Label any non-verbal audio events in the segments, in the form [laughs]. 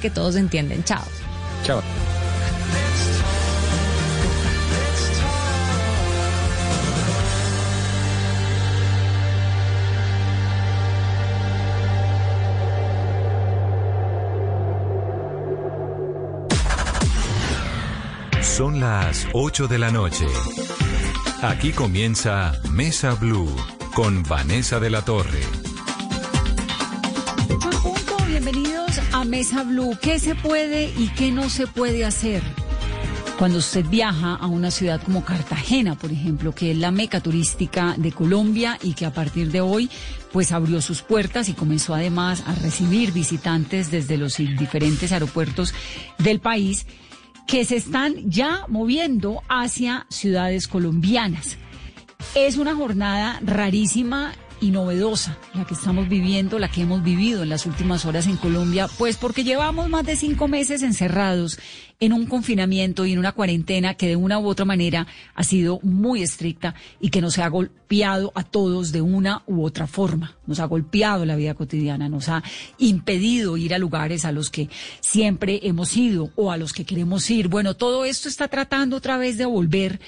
que todos entienden. Chao. Chao. Son las 8 de la noche. Aquí comienza Mesa Blue con Vanessa de la Torre. A Mesa Blue. ¿Qué se puede y qué no se puede hacer? Cuando usted viaja a una ciudad como Cartagena, por ejemplo, que es la meca turística de Colombia y que a partir de hoy pues abrió sus puertas y comenzó además a recibir visitantes desde los diferentes aeropuertos del país que se están ya moviendo hacia ciudades colombianas. Es una jornada rarísima y novedosa la que estamos viviendo, la que hemos vivido en las últimas horas en Colombia, pues porque llevamos más de cinco meses encerrados en un confinamiento y en una cuarentena que de una u otra manera ha sido muy estricta y que nos ha golpeado a todos de una u otra forma. Nos ha golpeado la vida cotidiana, nos ha impedido ir a lugares a los que siempre hemos ido o a los que queremos ir. Bueno, todo esto está tratando otra vez de volver,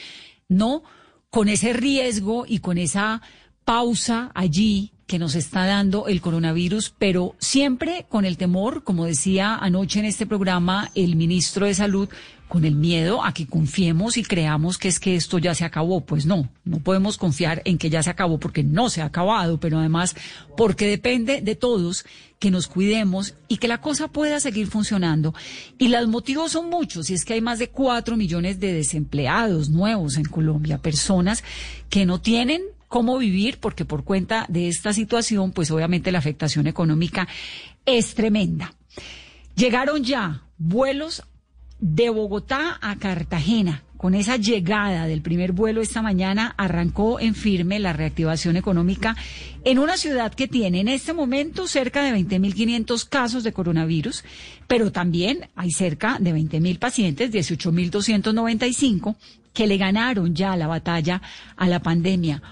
¿no? Con ese riesgo y con esa pausa allí que nos está dando el coronavirus, pero siempre con el temor, como decía anoche en este programa el ministro de Salud, con el miedo a que confiemos y creamos que es que esto ya se acabó. Pues no, no podemos confiar en que ya se acabó porque no se ha acabado, pero además porque depende de todos que nos cuidemos y que la cosa pueda seguir funcionando. Y los motivos son muchos, y es que hay más de cuatro millones de desempleados nuevos en Colombia, personas que no tienen cómo vivir, porque por cuenta de esta situación, pues obviamente la afectación económica es tremenda. Llegaron ya vuelos de Bogotá a Cartagena. Con esa llegada del primer vuelo esta mañana arrancó en firme la reactivación económica en una ciudad que tiene en este momento cerca de 20.500 casos de coronavirus, pero también hay cerca de 20.000 pacientes, 18.295, que le ganaron ya la batalla a la pandemia.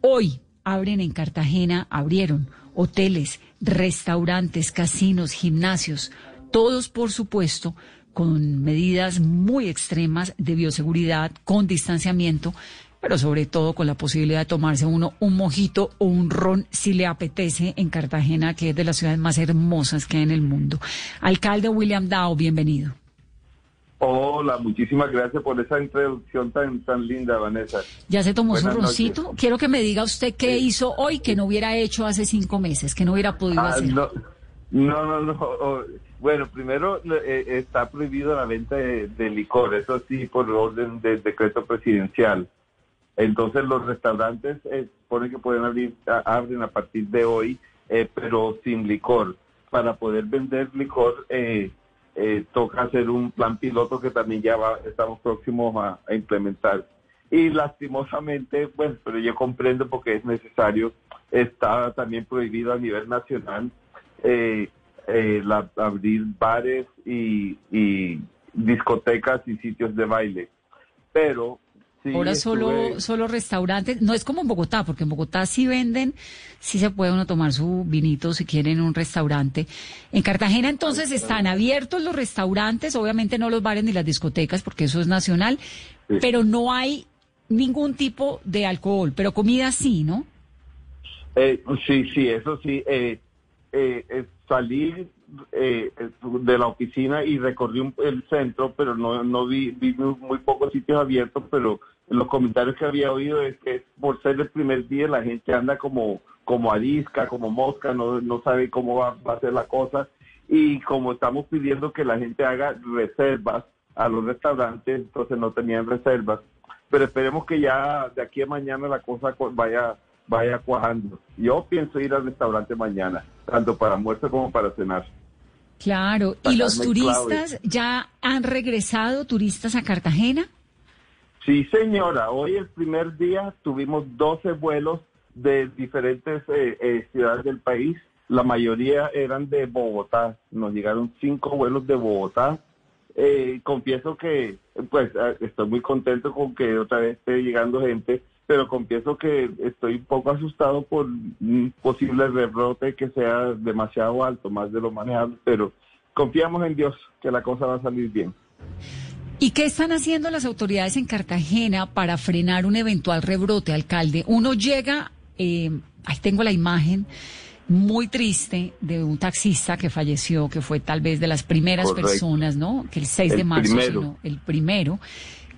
Hoy abren en Cartagena, abrieron hoteles, restaurantes, casinos, gimnasios, todos por supuesto con medidas muy extremas de bioseguridad, con distanciamiento, pero sobre todo con la posibilidad de tomarse uno un mojito o un ron si le apetece en Cartagena, que es de las ciudades más hermosas que hay en el mundo. Alcalde William Dow, bienvenido. Hola, muchísimas gracias por esa introducción tan tan linda, Vanessa. ¿Ya se tomó su roncito? Quiero que me diga usted qué hizo hoy que no hubiera hecho hace cinco meses, que no hubiera podido ah, hacer. No, no, no. Bueno, primero eh, está prohibido la venta de, licor, eso sí, por orden del decreto presidencial. Entonces los restaurantes eh, ponen que pueden abrir, abren a partir de hoy, eh, pero sin licor. Para poder vender licor, eh, toca hacer un plan piloto que también ya estamos próximos a, implementar. Y lastimosamente, bueno, pero yo comprendo porque es necesario, está también prohibido a nivel nacional eh, eh, abrir bares y discotecas y sitios de baile. Pero Ahora solo, solo restaurantes, no es como en Bogotá, porque en Bogotá sí venden, sí se puede uno tomar su vinito si quiere en un restaurante. En Cartagena entonces están abiertos los restaurantes, obviamente no los bares ni las discotecas, porque eso es nacional, pero no hay ningún tipo de alcohol, pero comida sí, ¿no? Eh, sí, sí, eso sí. Eh, eh, salí eh, de la oficina y recorrí el centro, pero no, no vi, vi muy, pocos sitios abiertos, pero los comentarios que había oído es que por ser el primer día la gente anda como, como arisca, como mosca, no, no sabe cómo va, va a ser la cosa. Y como estamos pidiendo que la gente haga reservas a los restaurantes, entonces no tenían reservas. Pero esperemos que ya de aquí a mañana la cosa vaya vaya cuajando. Yo pienso ir al restaurante mañana, tanto para almuerzo como para cenar. Claro, ¿y los turistas ya han regresado, turistas a Cartagena? Sí, señora, hoy el primer día tuvimos 12 vuelos de diferentes eh, eh, ciudades del país, la mayoría eran de Bogotá, nos llegaron cinco vuelos de Bogotá. Eh, confieso que pues estoy muy contento con que otra vez esté llegando gente pero confieso que estoy un poco asustado por un posible rebrote que sea demasiado alto, más de lo manejable, pero confiamos en Dios que la cosa va a salir bien. ¿Y qué están haciendo las autoridades en Cartagena para frenar un eventual rebrote, alcalde? Uno llega, eh, ahí tengo la imagen muy triste de un taxista que falleció, que fue tal vez de las primeras personas, ¿no? Que el 6 de marzo, sino el primero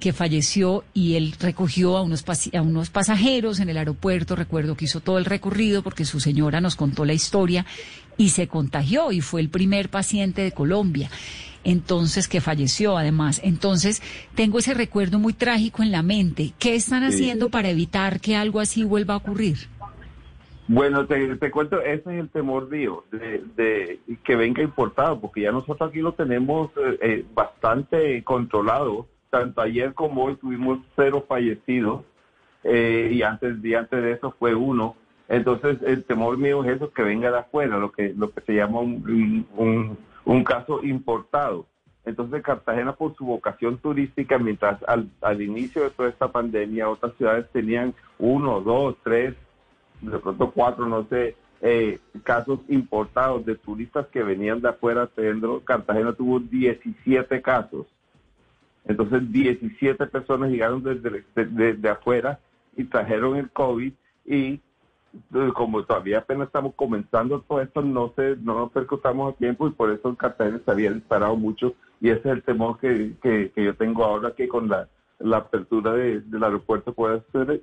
que falleció y él recogió a unos, a unos pasajeros en el aeropuerto. Recuerdo que hizo todo el recorrido porque su señora nos contó la historia y se contagió y fue el primer paciente de Colombia. Entonces, que falleció además. Entonces, tengo ese recuerdo muy trágico en la mente. ¿Qué están haciendo para evitar que algo así vuelva a ocurrir? Bueno, te, cuento, ese es el temor mío, de, que venga importado, porque ya nosotros aquí lo tenemos eh, eh, bastante controlado tanto ayer como hoy tuvimos cero fallecidos eh, y antes y antes de eso fue uno. Entonces el temor mío es eso que venga de afuera, lo que lo que se llama un, un, caso importado. Entonces Cartagena por su vocación turística, mientras al, al inicio de toda esta pandemia otras ciudades tenían uno, dos, tres, de pronto cuatro, no sé, eh, casos importados de turistas que venían de afuera, Cartagena tuvo 17 casos entonces 17 personas llegaron desde de, afuera y trajeron el COVID y eh, como todavía apenas estamos comenzando todo esto, no se, no nos percutamos a tiempo y por eso el Cartagena se había disparado mucho y ese es el temor que, que, yo tengo ahora que con la, la apertura del aeropuerto pueda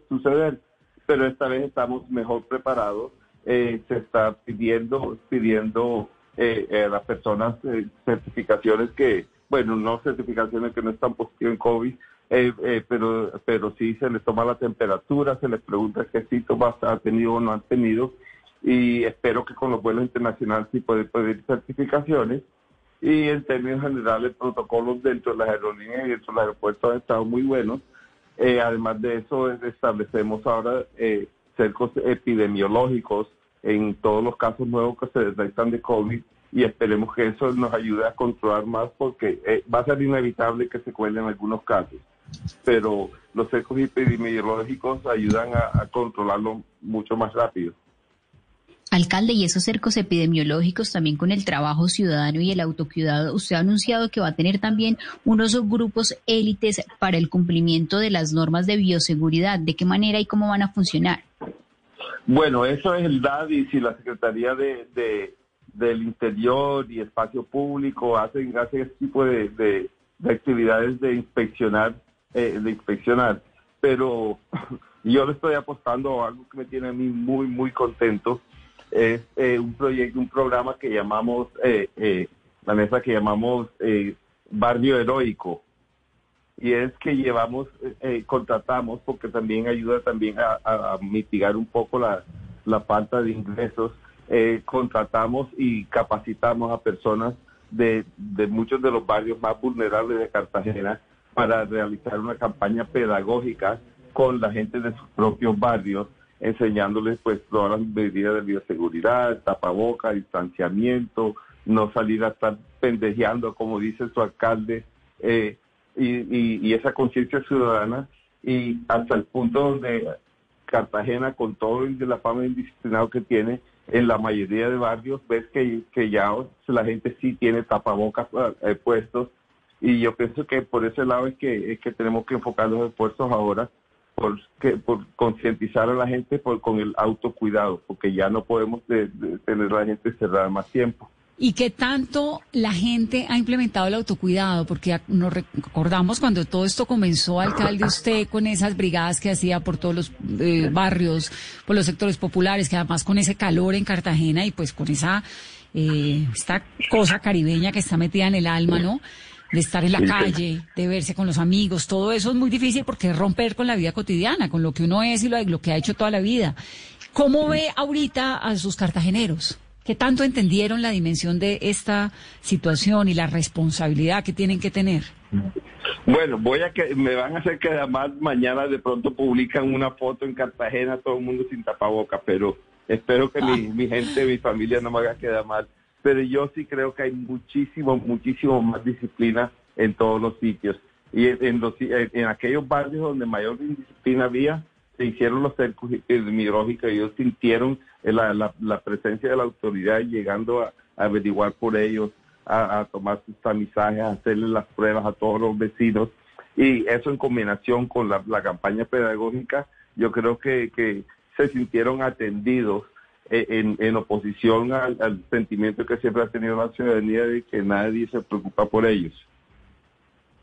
suceder, Pero esta vez estamos mejor preparados. Eh, se está pidiendo, pidiendo eh, a las personas certificaciones que bueno, no certificaciones que no están positivas en COVID, eh, eh, pero, pero sí se les toma la temperatura, se les pregunta qué síntomas ha tenido o no han tenido, y espero que con los vuelos internacionales sí pueden pedir certificaciones. Y en términos generales, protocolos dentro de las aerolíneas y dentro de los aeropuertos han estado muy buenos. Eh, además de eso, establecemos ahora cercos epidemiológicos en todos los casos nuevos que se detectan de COVID y esperemos que eso nos ayude a controlar más porque eh, va a ser inevitable que se cuelen algunos casos, pero los ecos epidemiológicos ayudan a, controlarlo mucho más rápido. Alcalde, y esos cercos epidemiológicos también con el trabajo ciudadano y el autocuidado, usted ha anunciado que va a tener también unos grupos élites para el cumplimiento de las normas de bioseguridad. ¿De qué manera y cómo van a funcionar? Bueno, eso es el DAD y si la Secretaría de, del Interior y Espacio Público hacen, hacen ese tipo de, de, actividades de inspeccionar, eh, de inspeccionar. Pero [clears throat] yo le estoy apostando a algo que me tiene a mí muy, muy contento. Es eh, un proyecto, un programa que llamamos, eh, la mesa que llamamos Barrio Heroico. Y es que llevamos, contratamos, porque también ayuda también a, a mitigar un poco la, la falta de ingresos eh, contratamos y capacitamos a personas de, muchos de los barrios más vulnerables de Cartagena para realizar una campaña pedagógica con la gente de sus propios barrios, enseñándoles pues todas las medidas de bioseguridad, tapaboca, distanciamiento, no salir a estar pendejeando, como dice su alcalde, eh, y, y, esa conciencia ciudadana, y hasta el punto donde Cartagena, con todo el de la fama indisciplinado que tiene, en la mayoría de barrios ves que, que ya la gente sí tiene tapabocas eh, puestos y yo pienso que por ese lado es que, es que tenemos que enfocar los esfuerzos ahora por, que, por concientizar a la gente por, con el autocuidado, porque ya no podemos tener a la gente cerrada más tiempo. ¿Y qué tanto la gente ha implementado el autocuidado? Porque nos recordamos cuando todo esto comenzó, alcalde, usted con esas brigadas que hacía por todos los eh, barrios, por los sectores populares, que además con ese calor en Cartagena y pues con esa eh, esta cosa caribeña que está metida en el alma, ¿no? De estar en la calle, de verse con los amigos, todo eso es muy difícil porque es romper con la vida cotidiana, con lo que uno es y lo, lo que ha hecho toda la vida. ¿Cómo ve ahorita a sus cartageneros? ¿Qué tanto entendieron la dimensión de esta situación y la responsabilidad que tienen que tener? Bueno, voy a que me van a hacer que además mañana de pronto publican una foto en Cartagena, todo el mundo sin tapaboca, pero espero que mi, mi, gente, mi familia no me haga quedar mal. Pero yo sí creo que hay muchísimo, muchísimo más disciplina en todos los sitios. Y en, los, en aquellos barrios donde mayor indisciplina había, se hicieron los cercos epidemiológicos ellos sintieron la, la, presencia de la autoridad llegando a, averiguar por ellos, a, tomar sus tamizajes, a hacerle las pruebas a todos los vecinos. Y eso en combinación con la, campaña pedagógica, yo creo que, que se sintieron atendidos eh, en, en oposición al, sentimiento que siempre ha tenido la ciudadanía de que nadie se preocupa por ellos.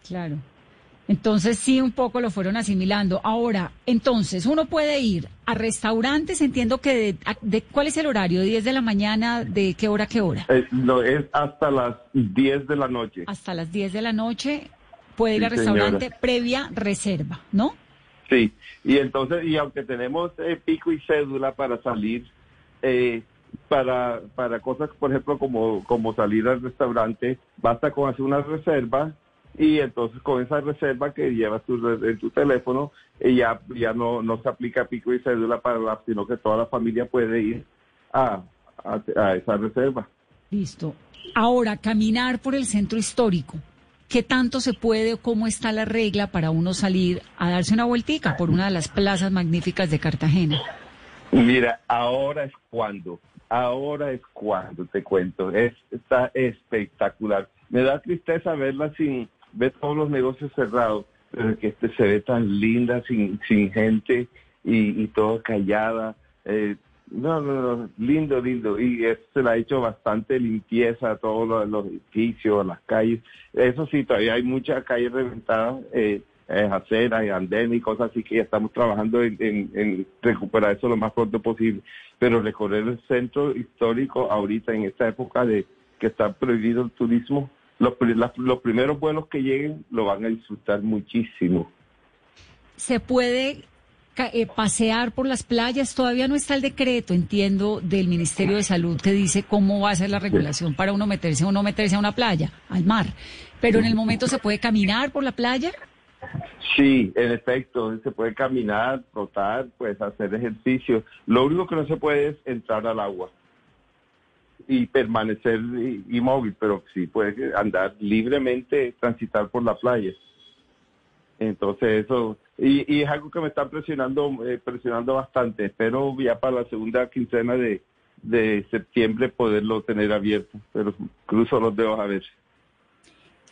Claro. Entonces sí, un poco lo fueron asimilando. Ahora, entonces, uno puede ir a restaurantes, entiendo que de, ¿cuál es el horario? ¿10 de la mañana? ¿De qué hora a qué hora? Eh, no, es hasta las 10 de la noche. Hasta las 10 de la noche puede ir al restaurante previa reserva, ¿no? Sí, y entonces, y aunque tenemos eh, pico y cédula para salir, eh, para, para cosas, por ejemplo, como, como salir al restaurante, basta con hacer una reserva y entonces con esa reserva que llevas tu, en tu teléfono, eh, ya, ya no, no se aplica pico y cédula para la, sino que toda la familia puede ir a, a, esa reserva. Listo. Ahora, caminar por el centro histórico. ¿Qué tanto se puede o cómo está la regla para uno salir a darse una vueltica por una de las plazas magníficas de Cartagena? Mira, ahora es cuando, ahora es cuando te cuento, es, está espectacular. Me da tristeza verla sin, ver todos los negocios cerrados, pero que este se ve tan linda, sin, sin gente y, y todo callada. Eh, no, no, no, lindo, lindo. Y se le ha hecho bastante limpieza a todos los, edificios, las calles. Eso sí, todavía hay muchas calles reventadas, eh, eh, aceras y andenes y cosas así que ya estamos trabajando en, en, recuperar eso lo más pronto posible. Pero recorrer el centro histórico ahorita en esta época de que está prohibido el turismo, los, los primeros vuelos que lleguen lo van a disfrutar muchísimo. Se puede eh, pasear por las playas. Todavía no está el decreto, entiendo, del Ministerio de Salud que dice cómo va a ser la regulación para uno meterse o no meterse a una playa, al mar. Pero en el momento se puede caminar por la playa. Sí, en efecto, se puede caminar, trotar, pues hacer ejercicio. Lo único que no se puede es entrar al agua y permanecer inmóvil, pero sí puede andar libremente, transitar por la playa. Entonces eso, y, es algo que me está presionando, eh, presionando bastante. Espero ya para la segunda quincena de, de septiembre poderlo tener abierto, pero cruzo los dedos a ver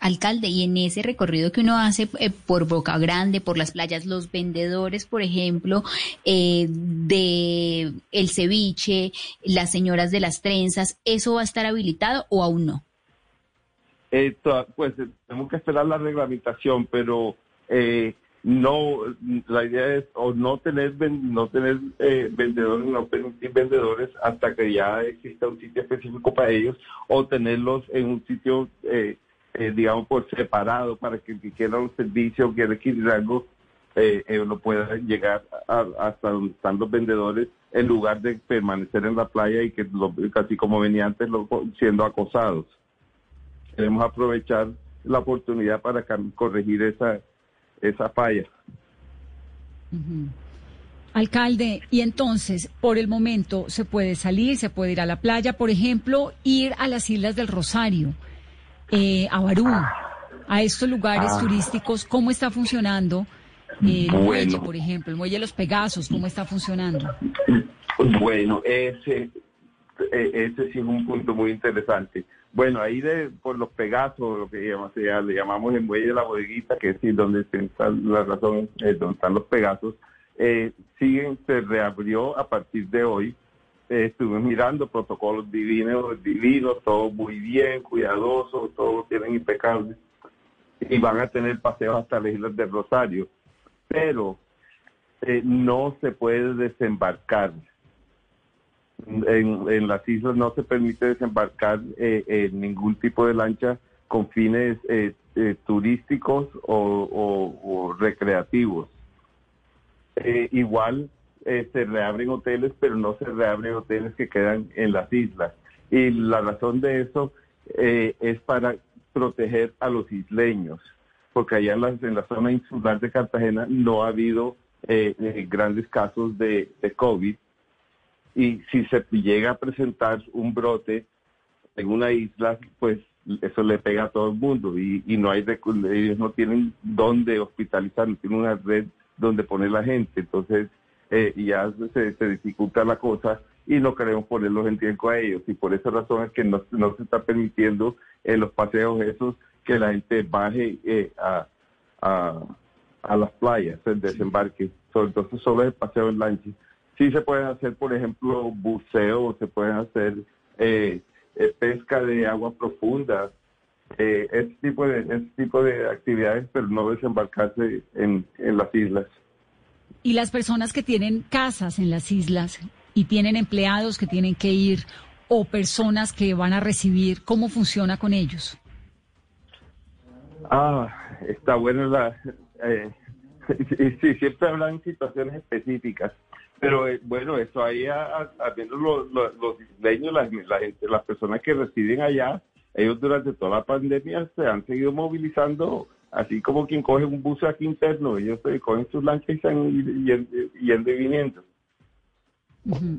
alcalde, y en ese recorrido que uno hace eh, por Boca Grande, por las playas, los vendedores, por ejemplo, eh, de el ceviche, las señoras de las trenzas, ¿eso va a estar habilitado o aún no? Eh, pues tenemos que esperar la reglamentación, pero no, la idea es o no tener no tener vendedores, no permitir vendedores hasta que ya exista un sitio específico para ellos, o tenerlos en un sitio eh, eh, digamos, por separado para que el que quiera un servicio, quiera adquirir algo, eh, eh, lo pueda llegar hasta donde están los vendedores en lugar de permanecer en la playa y que, lo, casi como venía antes, lo, siendo acosados. Queremos aprovechar la oportunidad para corregir esa, esa falla. Alcalde, y entonces, por el momento, se puede salir, se puede ir a la playa, por ejemplo, ir a las Islas del Rosario eh, a Barú, a estos lugares ah. turísticos, ¿cómo está funcionando? Eh, el muelle, por ejemplo, el muelle de los Pegasos, ¿cómo está funcionando? Bueno, ese, e, ese sí es un punto muy interesante. Bueno, ahí de por los Pegasos, lo que le llamamos el muelle de la bodeguita, que es donde está la razón, es donde están los Pegasos, eh, siguen, se reabrió a partir de hoy eh, estuve mirando protocolos divinos, divinos, todo muy bien, cuidadoso, todos tienen impecables y van a tener paseos hasta las Islas del Rosario, pero eh, no se puede desembarcar. En, las islas no se permite desembarcar eh, en ningún tipo de lancha con fines turísticos o, recreativos. igual eh, se reabren hoteles, pero no se reabren hoteles que quedan en las islas. Y la razón de eso eh, es para proteger a los isleños, porque allá en la, en la zona insular de Cartagena no ha habido eh, grandes casos de, COVID. Y si se llega a presentar un brote en una isla, pues eso le pega a todo el mundo y, y no hay ellos no tienen dónde hospitalizar, no tienen una red donde poner la gente. Entonces, eh, y ya se, dificulta la cosa y no queremos ponerlos en riesgo a ellos. Y por esa razón es que no, se está permitiendo en los paseos esos que la gente baje eh, a, a, las playas, el desembarque. Entonces solo es el paseo en lancha. Sí se pueden hacer, por ejemplo, buceo, se pueden hacer eh, eh, pesca de agua profunda, eh, ese, tipo de, ese tipo de actividades, pero no desembarcarse en, en las islas. Y las personas que tienen casas en las islas y tienen empleados que tienen que ir o personas que van a recibir, ¿cómo funciona con ellos? Ah, está bueno la... Eh, [laughs] sí, siempre hablan situaciones específicas, pero eh, bueno, eso ahí, menos los, los, isleños, la, gente, las personas que residen allá, ellos durante toda la pandemia se han seguido movilizando, así como quien coge un bus aquí interno, ellos se cogen sus lanchas y están yendo y viniendo.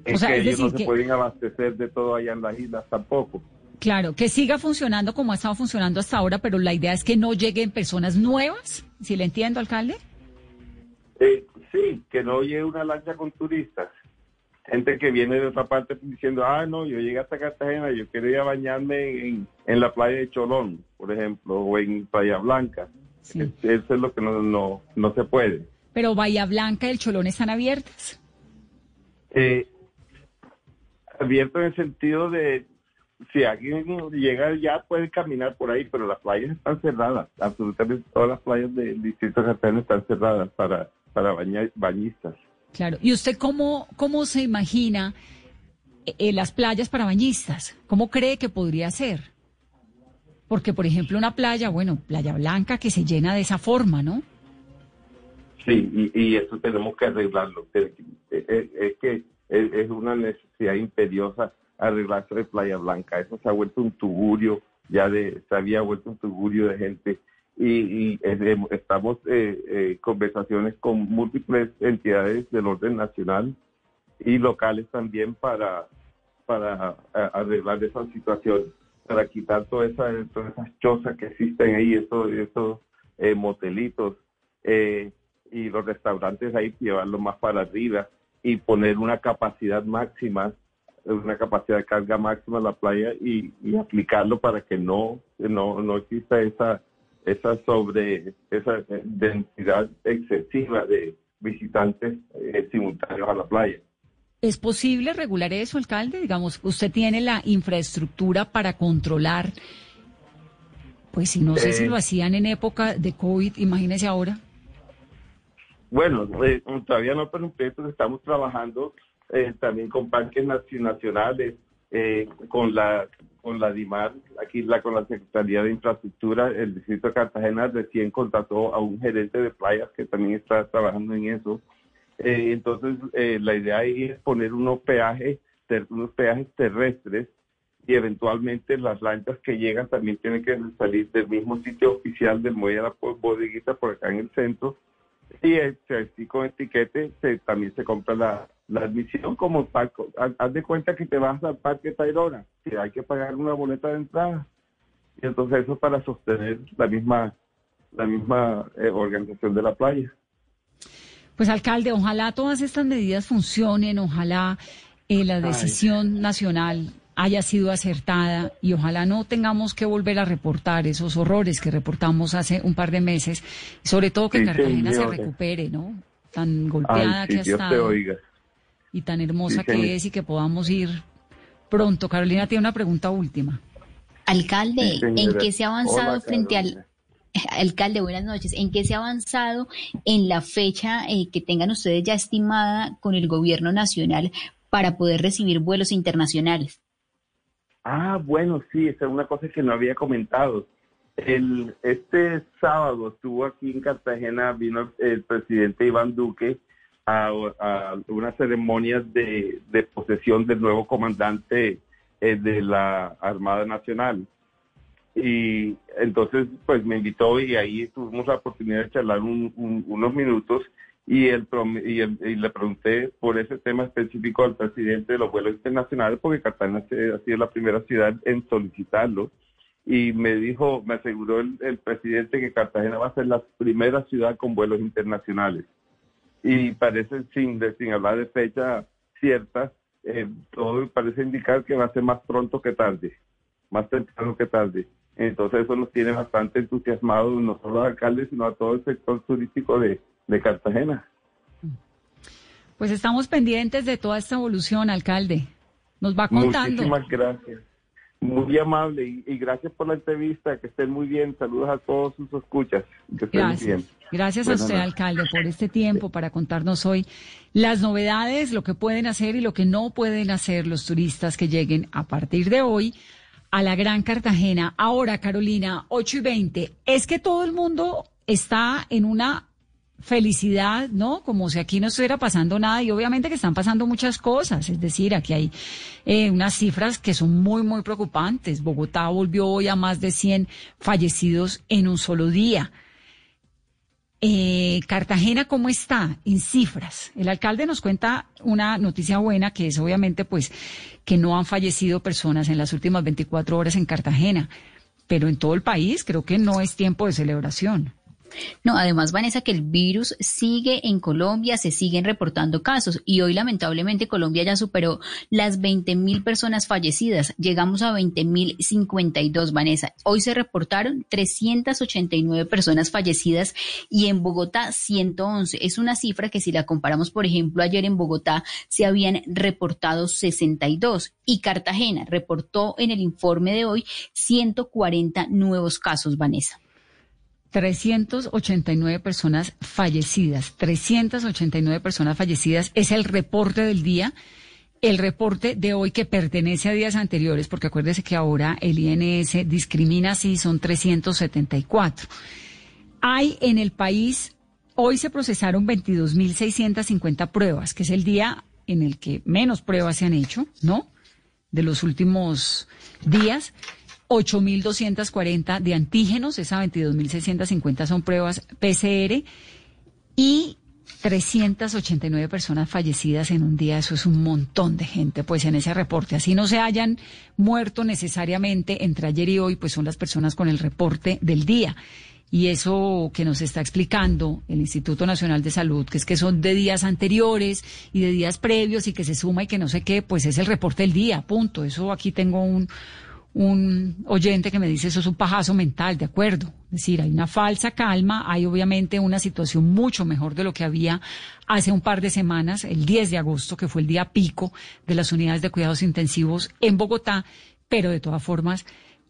Es que ellos no se pueden abastecer de todo allá en las islas tampoco. Claro, que siga funcionando como ha estado funcionando hasta ahora, pero la idea es que no lleguen personas nuevas, si le entiendo, alcalde. Eh, sí, que no llegue una lancha con turistas. Gente que viene de otra parte diciendo, ah, no, yo llegué hasta Cartagena, yo quería bañarme en, la playa de Cholón, por ejemplo, o en Playa Blanca. Eso es lo que no, no, no se puede. Pero Bahía Blanca y el Cholón están abiertas. Eh, abierto en el sentido de si alguien llega ya puede caminar por ahí, pero las playas están cerradas. Absolutamente todas las playas del distrito de Cartagena están cerradas para, para bañistas. Claro. ¿Y usted cómo, cómo se imagina eh, las playas para bañistas? ¿Cómo cree que podría ser? Porque, por ejemplo, una playa, bueno, Playa Blanca, que se llena de esa forma, ¿no? Sí, y, eso tenemos que arreglarlo. Es, que es, una necesidad imperiosa arreglarse de Playa Blanca. Eso se ha vuelto un tugurio, ya de, se había vuelto un tugurio de gente. Y, estamos en eh, eh, conversaciones con múltiples entidades del orden nacional y locales también para, para arreglar esa situación, para quitar todas esas, todas esas chozas que existen ahí, esos, esos eh, motelitos. Eh, y los restaurantes ahí llevarlo más para arriba y poner una capacidad máxima, una capacidad de carga máxima en la playa y, aplicarlo para que no, no, no exista esa, esa sobre, esa densidad excesiva de visitantes eh, simultáneos a la playa. ¿Es posible regular eso, alcalde? Digamos, usted tiene la infraestructura para controlar, pues si no sé si lo eh, hacían en época de COVID, imagínese ahora. Bueno, eh, todavía no, pero estamos trabajando eh, también con parques nacionales, eh, con la con la DIMAR, aquí la, con la Secretaría de Infraestructura, el Distrito de Cartagena recién contrató a un gerente de playas que también está trabajando en eso. Entonces, la idea ahí es poner unos peajes, unos peajes terrestres y eventualmente las lanchas que llegan también tienen que salir del mismo sitio oficial del Muelle de la Bodeguita por acá en el centro y este, con etiquete también se compra la, admisión como parque. Haz de cuenta que te vas al Parque Tayrona, que hay que pagar una boleta de entrada. Y entonces eso para sostener la misma, la misma eh, organización de la playa. Pues alcalde, ojalá todas estas medidas funcionen, ojalá eh, la decisión nacional haya sido acertada y ojalá no tengamos que volver a reportar esos horrores que reportamos hace un par de meses, sobre todo que Cartagena se recupere, ¿no? Tan golpeada que ha estado y tan hermosa que es y que podamos ir pronto. Carolina tiene una pregunta última. Alcalde, ¿en qué se ha avanzado frente al [laughs] alcalde, buenas noches. ¿En qué se ha avanzado en la fecha eh, que tengan ustedes ya estimada con el gobierno nacional para poder recibir vuelos internacionales? Ah, bueno, sí, esa es una cosa que no había comentado. El, este sábado estuvo aquí en Cartagena, vino el presidente Iván Duque a, una ceremonia de, posesión del nuevo comandante eh, de la Armada Nacional. Y entonces, pues me invitó y ahí tuvimos la oportunidad de charlar unos minutos y, el, y, le pregunté por ese tema específico al presidente de los vuelos internacionales, porque Cartagena ha sido la primera ciudad en solicitarlo. Y me dijo, me aseguró el, presidente que Cartagena va a ser la primera ciudad con vuelos internacionales. Y parece, sin, sin hablar de fecha cierta, eh, todo parece indicar que va a ser más pronto que tarde, más temprano que tarde. Entonces eso nos tiene bastante entusiasmados, no solo a alcaldes, sino a todo el sector turístico de, de Cartagena. Pues estamos pendientes de toda esta evolución, alcalde. Nos va contando. Muchísimas gracias. Muy amable y, gracias por la entrevista. Que estén muy bien. Saludos a todos sus escuchas. Que estén gracias. bien. Gracias a usted, alcalde, por este tiempo para contarnos hoy las novedades, lo que pueden hacer y lo que no pueden hacer los turistas que lleguen a partir de hoy a la Gran Cartagena. Ahora, Carolina, 8 y 20. Es que todo el mundo está en una felicidad, ¿no? Como si aquí no estuviera pasando nada y obviamente que están pasando muchas cosas, es decir, aquí hay eh, unas cifras que son muy, muy preocupantes. Bogotá volvió hoy a más de 100 fallecidos en un solo día. Eh, Cartagena, ¿cómo está en cifras? El alcalde nos cuenta una noticia buena que es obviamente pues que no han fallecido personas en las últimas 24 horas en Cartagena, pero en todo el país creo que no es tiempo de celebración. No, además, Vanessa, que el virus sigue en Colombia, se siguen reportando casos y hoy lamentablemente Colombia ya superó las 20 mil personas fallecidas. Llegamos a 20 mil 52, Vanessa. Hoy se reportaron 389 personas fallecidas y en Bogotá 111. Es una cifra que si la comparamos, por ejemplo, ayer en Bogotá se habían reportado 62 y Cartagena reportó en el informe de hoy 140 nuevos casos, Vanessa. 389 personas fallecidas. 389 personas fallecidas es el reporte del día. El reporte de hoy que pertenece a días anteriores, porque acuérdese que ahora el INS discrimina si son 374. Hay en el país, hoy se procesaron 22.650 pruebas, que es el día en el que menos pruebas se han hecho, ¿no? De los últimos días. 8.240 de antígenos, esa 22.650 son pruebas PCR y 389 personas fallecidas en un día, eso es un montón de gente, pues en ese reporte. Así no se hayan muerto necesariamente entre ayer y hoy, pues son las personas con el reporte del día. Y eso que nos está explicando el Instituto Nacional de Salud, que es que son de días anteriores y de días previos y que se suma y que no sé qué, pues es el reporte del día, punto. Eso aquí tengo un, un oyente que me dice eso es un pajazo mental, de acuerdo. Es decir, hay una falsa calma, hay obviamente una situación mucho mejor de lo que había hace un par de semanas, el 10 de agosto, que fue el día pico de las unidades de cuidados intensivos en Bogotá, pero de todas formas,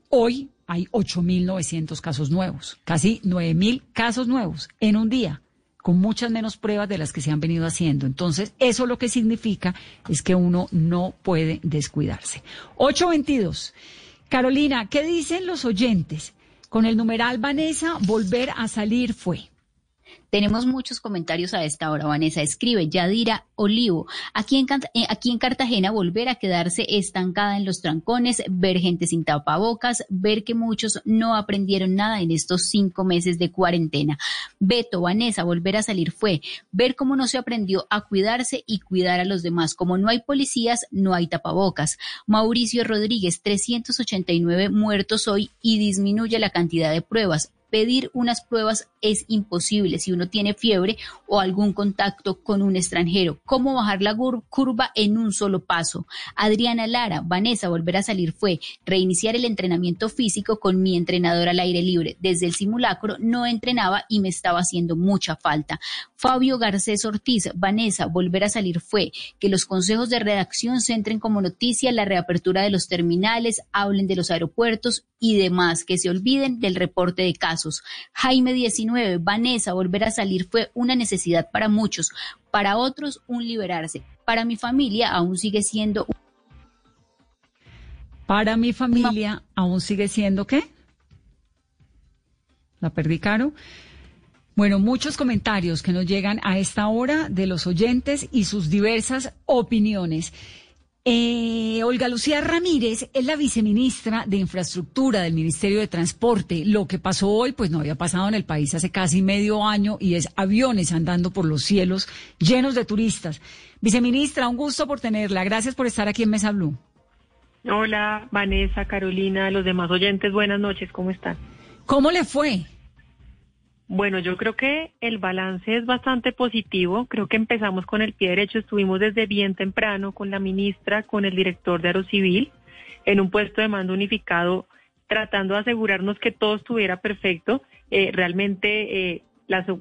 hoy hay 8.900 casos nuevos, casi 9.000 casos nuevos en un día con muchas menos pruebas de las que se han venido haciendo. Entonces, eso lo que significa es que uno no puede descuidarse. 822. Carolina, ¿qué dicen los oyentes? Con el numeral Vanessa, volver a salir fue. Tenemos muchos comentarios a esta hora. Vanessa escribe, Yadira Olivo, aquí en, eh, aquí en Cartagena volver a quedarse estancada en los trancones, ver gente sin tapabocas, ver que muchos no aprendieron nada en estos cinco meses de cuarentena. Beto, Vanessa, volver a salir fue ver cómo no se aprendió a cuidarse y cuidar a los demás. Como no hay policías, no hay tapabocas. Mauricio Rodríguez, 389 muertos hoy y disminuye la cantidad de pruebas pedir unas pruebas es imposible si uno tiene fiebre o algún contacto con un extranjero. ¿Cómo bajar la curva en un solo paso? Adriana Lara, Vanessa, volver a salir fue reiniciar el entrenamiento físico con mi entrenador al aire libre. Desde el simulacro no entrenaba y me estaba haciendo mucha falta. Fabio Garcés Ortiz, Vanessa, volver a salir fue que los consejos de redacción centren como noticia la reapertura de los terminales, hablen de los aeropuertos y demás, que se olviden del reporte de casos. Jaime 19, Vanessa, volver a salir fue una necesidad para muchos, para otros un liberarse. Para mi familia aún sigue siendo... Para mi familia aún sigue siendo qué? ¿La perdí, Caro? Bueno, muchos comentarios que nos llegan a esta hora de los oyentes y sus diversas opiniones. Eh, Olga Lucía Ramírez es la viceministra de Infraestructura del Ministerio de Transporte. Lo que pasó hoy, pues no había pasado en el país hace casi medio año y es aviones andando por los cielos llenos de turistas. Viceministra, un gusto por tenerla. Gracias por estar aquí en Mesa Blue. Hola, Vanessa, Carolina, los demás oyentes, buenas noches, ¿cómo están? ¿Cómo le fue? Bueno, yo creo que el balance es bastante positivo. Creo que empezamos con el pie derecho. Estuvimos desde bien temprano con la ministra, con el director de Aerocivil, en un puesto de mando unificado, tratando de asegurarnos que todo estuviera perfecto. Eh, realmente eh,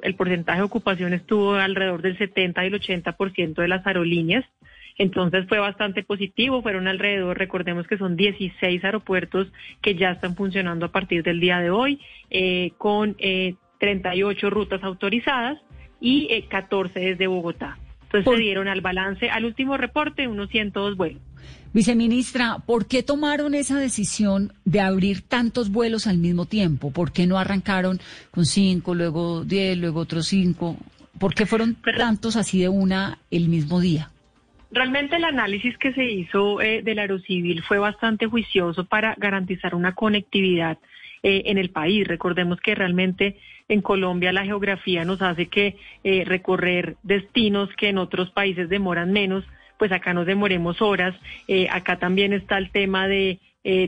el porcentaje de ocupación estuvo alrededor del 70 y el 80% de las aerolíneas. Entonces fue bastante positivo, fueron alrededor, recordemos que son 16 aeropuertos que ya están funcionando a partir del día de hoy, eh, con eh, 38 rutas autorizadas y 14 eh, desde Bogotá. Entonces se dieron al balance, al último reporte, unos 102 vuelos. Viceministra, ¿por qué tomaron esa decisión de abrir tantos vuelos al mismo tiempo? ¿Por qué no arrancaron con cinco, luego diez, luego otros cinco? ¿Por qué fueron tantos así de una el mismo día? Realmente el análisis que se hizo eh, del aerocivil fue bastante juicioso para garantizar una conectividad eh, en el país. Recordemos que realmente en Colombia la geografía nos hace que eh, recorrer destinos que en otros países demoran menos, pues acá nos demoremos horas. Eh, acá también está el tema de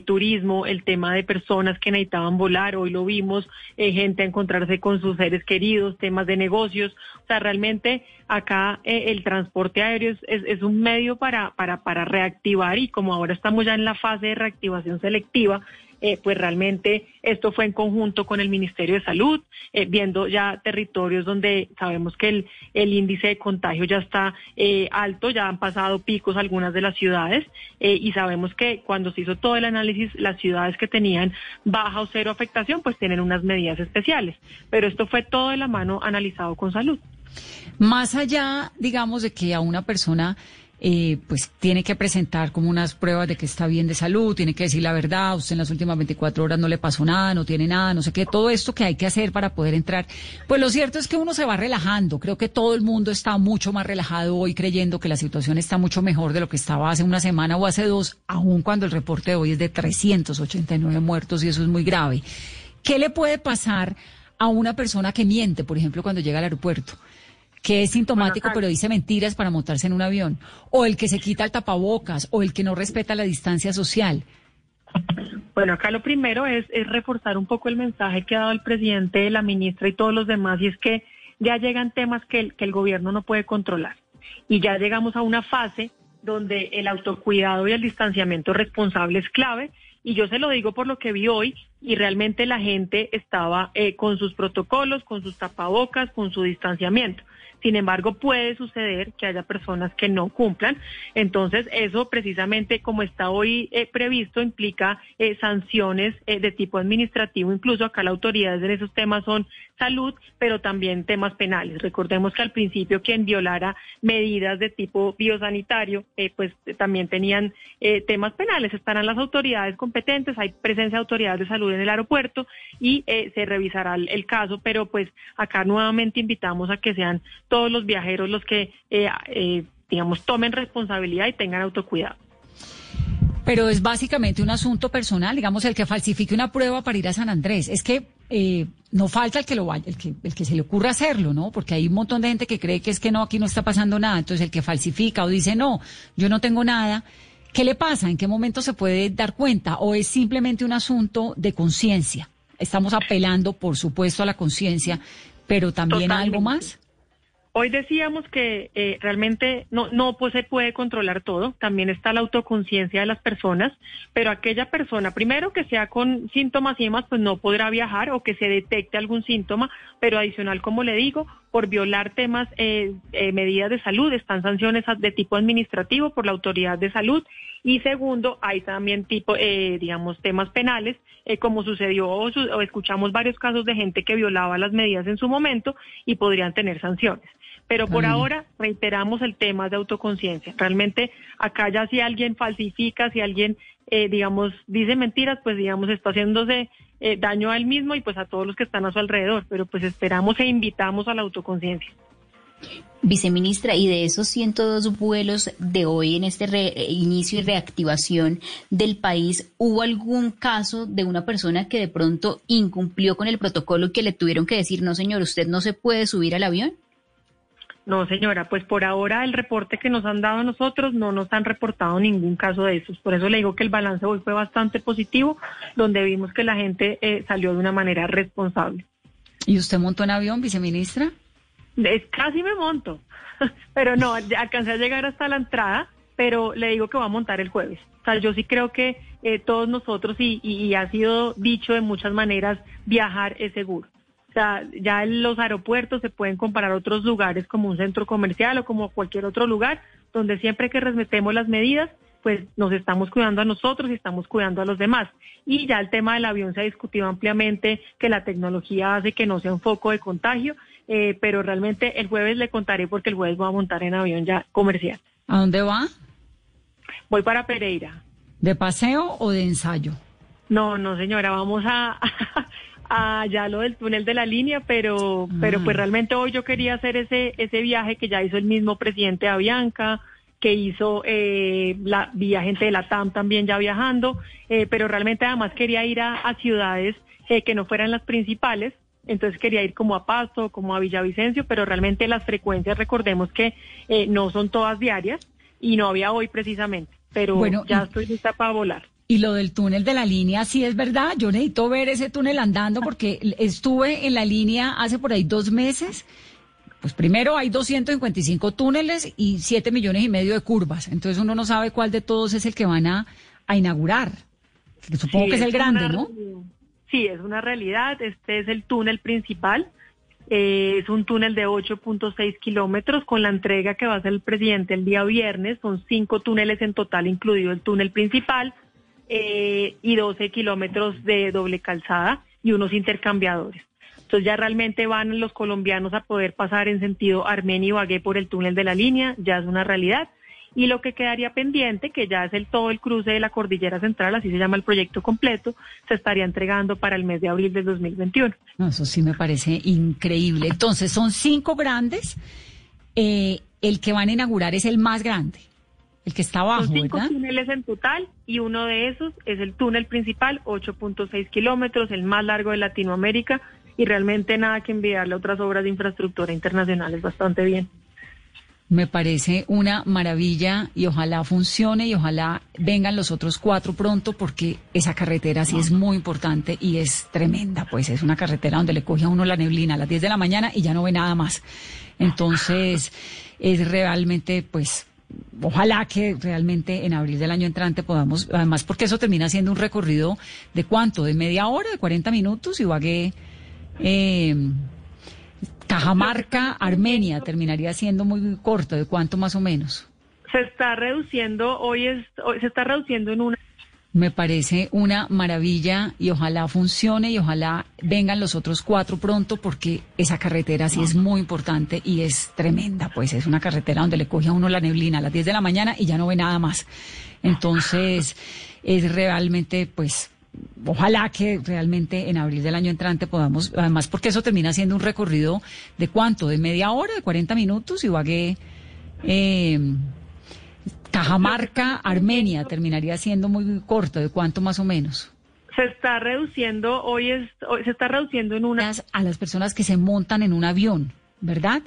turismo, el tema de personas que necesitaban volar, hoy lo vimos, gente a encontrarse con sus seres queridos, temas de negocios, o sea, realmente acá el transporte aéreo es, un medio para, para, para reactivar y como ahora estamos ya en la fase de reactivación selectiva, eh, pues realmente esto fue en conjunto con el Ministerio de Salud, eh, viendo ya territorios donde sabemos que el, el índice de contagio ya está eh, alto, ya han pasado picos algunas de las ciudades y sabemos que cuando se hizo todo el análisis, las ciudades que tenían baja o cero afectación, pues tienen unas medidas especiales. Pero esto fue todo de la mano analizado con salud. Más allá, digamos, de que a una persona eh, pues tiene que presentar como unas pruebas de que está bien de salud, tiene que decir la verdad, usted en las últimas 24 horas no le pasó nada, no tiene nada, no sé qué, todo esto que hay que hacer para poder entrar. Pues lo cierto es que uno se va relajando, creo que todo el mundo está mucho más relajado hoy creyendo que la situación está mucho mejor de lo que estaba hace una semana o hace dos, aun cuando el reporte de hoy es de 389 muertos y eso es muy grave. ¿Qué le puede pasar a una persona que miente, por ejemplo, cuando llega al aeropuerto? Que es sintomático pero dice mentiras para montarse en un avión, o el que se quita el tapabocas, o el que no respeta la distancia social. Bueno, acá lo primero es, reforzar un poco el mensaje que ha dado el presidente, la ministra y todos los demás, y es que ya llegan temas que el, que el gobierno no puede controlar. Y ya llegamos a una fase donde el autocuidado y el distanciamiento responsable es clave. Y yo se lo digo por lo que vi hoy, y realmente la gente estaba eh, con sus protocolos, con sus tapabocas, con su distanciamiento. Sin embargo, puede suceder que haya personas que no cumplan. Entonces, eso precisamente como está hoy eh, previsto implica eh, sanciones eh, de tipo administrativo. Incluso acá las autoridades en esos temas son salud, pero también temas penales. Recordemos que al principio quien violara medidas de tipo biosanitario, pues también tenían temas penales. Estarán las autoridades competentes, hay presencia de autoridades de salud en el aeropuerto y se revisará el, caso, pero pues acá nuevamente invitamos a que sean todos los viajeros los que, eh, eh, digamos, tomen responsabilidad y tengan autocuidado. Pero es básicamente un asunto personal, digamos, el que falsifique una prueba para ir a San Andrés. Es que eh, no falta el que lo vaya, el que, el que se le ocurra hacerlo, ¿no? Porque hay un montón de gente que cree que es que no, aquí no está pasando nada. Entonces el que falsifica o dice, no, yo no tengo nada. ¿Qué le pasa? ¿En qué momento se puede dar cuenta? ¿O es simplemente un asunto de conciencia? Estamos apelando, por supuesto, a la conciencia, pero también a algo más. Hoy decíamos que eh, realmente no, no pues, se puede controlar todo, también está la autoconciencia de las personas, pero aquella persona, primero que sea con síntomas y demás, pues no podrá viajar o que se detecte algún síntoma, pero adicional, como le digo, por violar temas, eh, eh, medidas de salud, están sanciones de tipo administrativo por la autoridad de salud y segundo, hay también tipo, eh, digamos, temas penales, eh, como sucedió o, o, escuchamos varios casos de gente que violaba las medidas en su momento y podrían tener sanciones. Pero por ahora reiteramos el tema de autoconciencia. Realmente acá ya si alguien falsifica, si alguien, eh, digamos, dice mentiras, pues digamos está haciéndose eh, daño a él mismo y pues a todos los que están a su alrededor. Pero pues esperamos e invitamos a la autoconciencia. Viceministra, y de esos 102 vuelos de hoy en este inicio y reactivación del país, ¿hubo algún caso de una persona que de pronto incumplió con el protocolo y que le tuvieron que decir, no señor, usted no se puede subir al avión? No, señora, pues por ahora el reporte que nos han dado a nosotros no nos han reportado ningún caso de esos. Por eso le digo que el balance hoy fue bastante positivo, donde vimos que la gente eh, salió de una manera responsable. ¿Y usted montó en avión, viceministra? Casi me monto, [laughs] pero no, alcancé a llegar hasta la entrada, pero le digo que va a montar el jueves. O sea, yo sí creo que eh, todos nosotros, y, y, ha sido dicho de muchas maneras, viajar es seguro. O sea, ya en los aeropuertos se pueden comparar otros lugares como un centro comercial o como cualquier otro lugar, donde siempre que respetemos las medidas, pues nos estamos cuidando a nosotros y estamos cuidando a los demás. Y ya el tema del avión se ha discutido ampliamente, que la tecnología hace que no sea un foco de contagio, eh, pero realmente el jueves le contaré porque el jueves voy a montar en avión ya comercial. ¿A dónde va? Voy para Pereira. ¿De paseo o de ensayo? No, no señora, vamos a, [laughs] a ya lo del túnel de la línea, pero, pero pues ah. realmente hoy yo quería hacer ese, ese viaje que ya hizo el mismo presidente Avianca, que hizo eh, la vía gente de la TAM también ya viajando, eh, pero realmente además quería ir a, ciudades eh, que no fueran las principales, entonces quería ir como a Pasto, como a Villavicencio, pero realmente las frecuencias, recordemos que no son todas diarias y no había hoy precisamente, pero bueno, ya estoy lista para volar. Y lo del túnel de la línea, sí es verdad, yo necesito ver ese túnel andando porque estuve en la línea hace por ahí dos meses pues primero hay 255 túneles y 7 millones y medio de curvas. Entonces uno no sabe cuál de todos es el que van a, inaugurar. Supongo que es, el grande, ¿no? Sí, es una realidad. Este es el túnel principal. Eh, es un túnel de 8.6 kilómetros con la entrega que va a hacer el presidente el día viernes. Son cinco túneles en total, incluido el túnel principal, eh, y 12 kilómetros de doble calzada y unos intercambiadores. Entonces ya realmente van los colombianos a poder pasar en sentido Armenia y Bagué por el túnel de la línea, ya es una realidad. Y lo que quedaría pendiente, que ya es el todo el cruce de la cordillera central, así se llama el proyecto completo, se estaría entregando para el mes de abril del 2021. eso sí me parece increíble. Entonces son cinco grandes. Eh, el que van a inaugurar es el más grande. El que está abajo, Son cinco túneles en total y uno de esos es el túnel principal, 8.6 kilómetros, el más largo de Latinoamérica, y realmente nada que enviarle a otras obras de infraestructura internacionales bastante bien. Me parece una maravilla y ojalá funcione y ojalá vengan los otros cuatro pronto porque esa carretera sí es muy importante y es tremenda, pues es una carretera donde le coge a uno la neblina a las 10 de la mañana y ya no ve nada más. Entonces es realmente pues ojalá que realmente en abril del año entrante podamos, además porque eso termina siendo un recorrido de cuánto, de media hora, de 40 minutos Ibagué eh, Cajamarca, Armenia, terminaría siendo muy corto. ¿De cuánto más o menos? Se está reduciendo, hoy, es, se está reduciendo en una... Me parece una maravilla y ojalá funcione y ojalá vengan los otros cuatro pronto porque esa carretera sí es muy importante y es tremenda, pues es una carretera donde le coge a uno la neblina a las 10 de la mañana y ya no ve nada más. Entonces es realmente pues ojalá que realmente en abril del año entrante podamos, además porque eso termina siendo un recorrido de cuánto, de media hora, de 40 minutos, y Ibagué, eh, Cajamarca, Armenia, terminaría siendo muy corto, de cuánto más o menos. Se está reduciendo, hoy es, se está reduciendo en unas... A las personas que se montan en un avión, ¿verdad?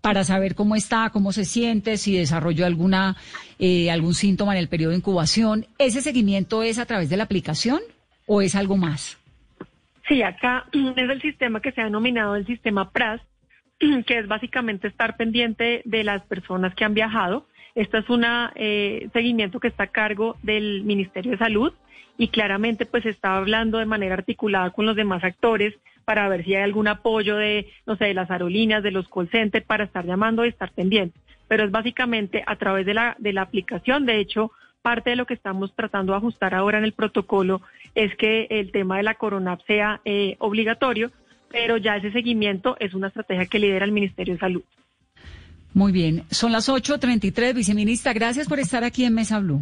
para saber cómo está, cómo se siente, si desarrolló alguna, eh, algún síntoma en el periodo de incubación. ¿Ese seguimiento es a través de la aplicación? o es algo más? Sí, acá [clears throat] es el sistema que se ha denominado el sistema PRAS, [clears throat] que es básicamente estar pendiente de las personas que han viajado. Este es un eh, seguimiento que está a cargo del Ministerio de Salud y claramente pues está hablando de manera articulada con los demás actores para ver si hay algún apoyo de, no sé, de las aerolíneas, de los call centers para estar llamando y estar pendiente. Pero es básicamente a través de la, de la aplicación. De hecho, parte de lo que estamos tratando de ajustar ahora en el protocolo es que el tema de la coronap sea eh, obligatorio, pero ya ese seguimiento es una estrategia que lidera el Ministerio de Salud. Muy bien, son las 8.33, viceministra, gracias por estar aquí en Mesa Blue.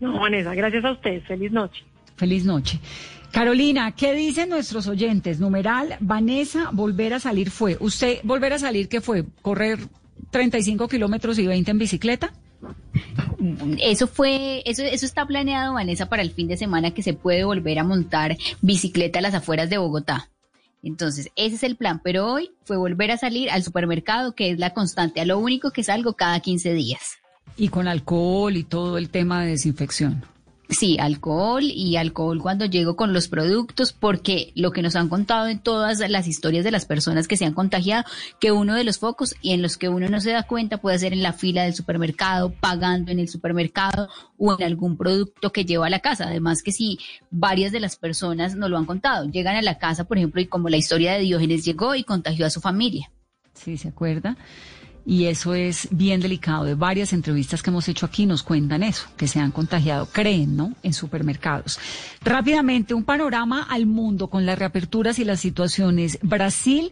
No, Vanessa, gracias a ustedes, feliz noche. Feliz noche. Carolina, ¿qué dicen nuestros oyentes? Numeral, Vanessa, volver a salir fue. ¿Usted volver a salir qué fue? ¿Correr 35 kilómetros y 20 en bicicleta? Eso fue, eso, eso está planeado, Vanessa, para el fin de semana que se puede volver a montar bicicleta a las afueras de Bogotá. Entonces, ese es el plan, pero hoy fue volver a salir al supermercado, que es la constante, a lo único que salgo cada 15 días. Y con alcohol y todo el tema de desinfección. Sí, alcohol y alcohol cuando llego con los productos, porque lo que nos han contado en todas las historias de las personas que se han contagiado, que uno de los focos y en los que uno no se da cuenta puede ser en la fila del supermercado, pagando en el supermercado o en algún producto que lleva a la casa. Además que si varias de las personas nos lo han contado, llegan a la casa, por ejemplo, y como la historia de Diógenes llegó y contagió a su familia. Sí, ¿se acuerda? Y eso es bien delicado. De varias entrevistas que hemos hecho aquí nos cuentan eso, que se han contagiado, creen, ¿no? En supermercados. Rápidamente, un panorama al mundo con las reaperturas y las situaciones. Brasil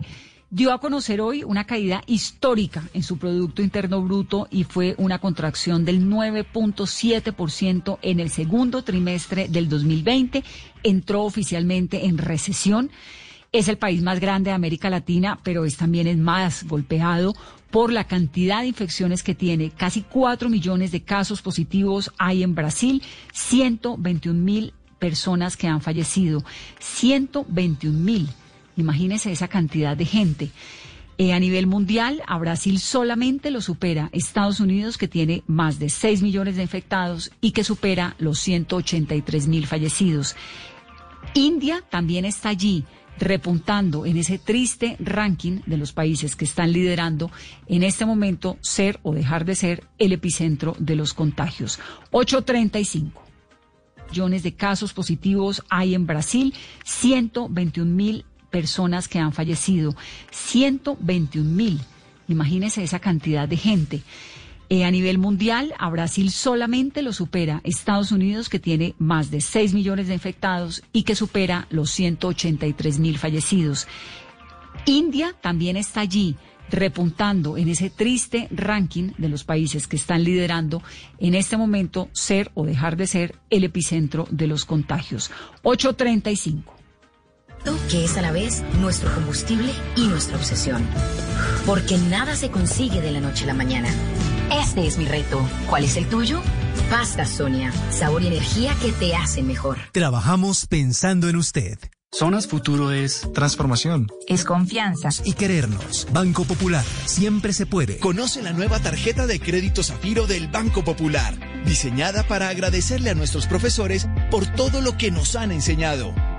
dio a conocer hoy una caída histórica en su Producto Interno Bruto y fue una contracción del 9.7% en el segundo trimestre del 2020. Entró oficialmente en recesión. Es el país más grande de América Latina, pero es también el más golpeado por la cantidad de infecciones que tiene. Casi 4 millones de casos positivos hay en Brasil, 121 mil personas que han fallecido. 121 mil. Imagínese esa cantidad de gente. Eh, a nivel mundial, a Brasil solamente lo supera Estados Unidos, que tiene más de 6 millones de infectados y que supera los 183 mil fallecidos. India también está allí repuntando en ese triste ranking de los países que están liderando en este momento ser o dejar de ser el epicentro de los contagios. 835 millones de casos positivos hay en Brasil, 121 mil personas que han fallecido, 121 mil. Imagínese esa cantidad de gente. Eh, a nivel mundial, a Brasil solamente lo supera Estados Unidos, que tiene más de 6 millones de infectados y que supera los 183 mil fallecidos. India también está allí, repuntando en ese triste ranking de los países que están liderando en este momento ser o dejar de ser el epicentro de los contagios. 835 que es a la vez nuestro combustible y nuestra obsesión. Porque nada se consigue de la noche a la mañana. Este es mi reto. ¿Cuál es el tuyo? Pasta Sonia, sabor y energía que te hacen mejor. Trabajamos pensando en usted. Zonas Futuro es transformación. Es confianza. Y querernos. Banco Popular. Siempre se puede. Conoce la nueva tarjeta de crédito Zafiro del Banco Popular. Diseñada para agradecerle a nuestros profesores por todo lo que nos han enseñado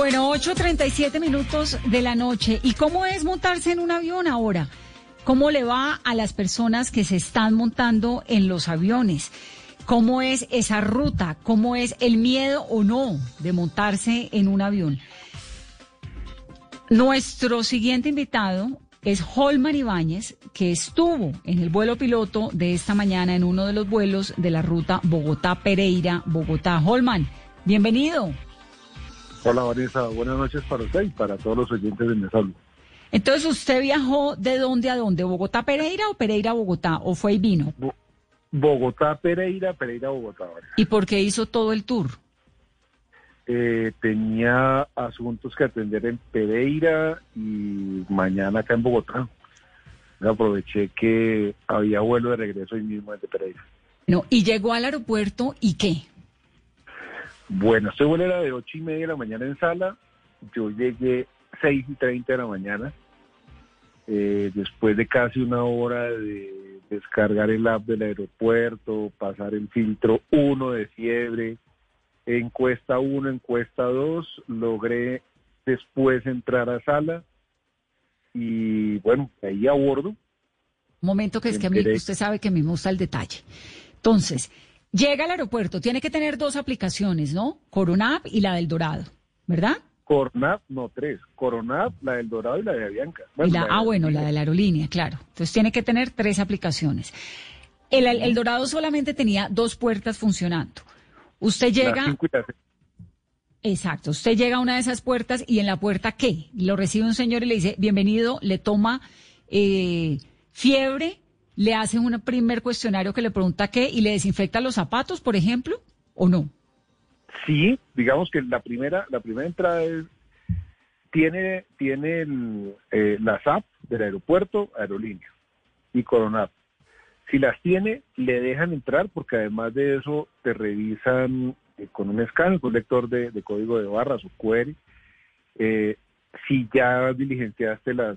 Bueno, 8.37 minutos de la noche. ¿Y cómo es montarse en un avión ahora? ¿Cómo le va a las personas que se están montando en los aviones? ¿Cómo es esa ruta? ¿Cómo es el miedo o no de montarse en un avión? Nuestro siguiente invitado es Holman Ibáñez, que estuvo en el vuelo piloto de esta mañana en uno de los vuelos de la ruta Bogotá-Pereira, Bogotá. Holman, bienvenido. Hola Vanessa, buenas noches para usted y para todos los oyentes de Mesal. Entonces, ¿usted viajó de dónde a dónde? ¿Bogotá Pereira o Pereira Bogotá? ¿O fue y vino? Bogotá Pereira, Pereira Bogotá. ¿Y por qué hizo todo el tour? Eh, tenía asuntos que atender en Pereira y mañana acá en Bogotá. Aproveché que había vuelo de regreso hoy mismo desde Pereira. No, y llegó al aeropuerto y qué? Bueno, este vuelo era de ocho y media de la mañana en sala. Yo llegué seis y treinta de la mañana. Eh, después de casi una hora de descargar el app del aeropuerto, pasar el filtro 1 de fiebre, encuesta 1, encuesta 2, logré después entrar a sala y bueno, ahí a bordo. Momento que es que a mí usted sabe que a mí me gusta el detalle. Entonces, Llega al aeropuerto, tiene que tener dos aplicaciones, ¿no? Coronap y la del Dorado, ¿verdad? Coronap, no tres. Coronap, la del Dorado y la de Avianca. ah, bueno, la de la aerolínea, claro. Entonces tiene que tener tres aplicaciones. El, Dorado solamente tenía dos puertas funcionando. Usted llega... Exacto, usted llega a una de esas puertas y en la puerta, ¿qué? Lo recibe un señor y le dice, bienvenido, le toma eh, fiebre, le hace un primer cuestionario que le pregunta qué y le desinfecta los zapatos, por ejemplo, o no? Sí, digamos que la primera, la primera entrada es tiene, tiene el, eh, del aeropuerto, aerolínea y Coronado. Si las tiene, le dejan entrar porque además de eso te revisan eh, con un escáner, con un lector de, de código de barras o query, eh, si ya diligenciaste las,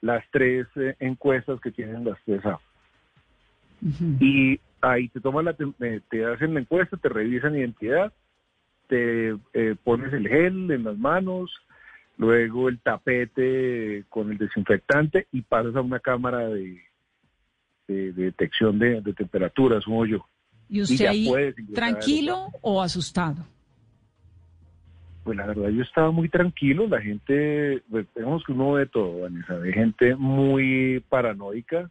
las tres eh, encuestas que tienen las tres apps. Y ahí te toman la, tem- eh, te hacen la encuesta, te revisan identidad, te eh, pones el gel en las manos, luego el tapete con el desinfectante y pasas a una cámara de, de- de detección de, de temperatura, yo. ¿Y usted ahí tranquilo o asustado? Pues la verdad yo estaba muy tranquilo, la gente, pues, digamos que uno ve todo, Vanessa, de gente muy paranoica,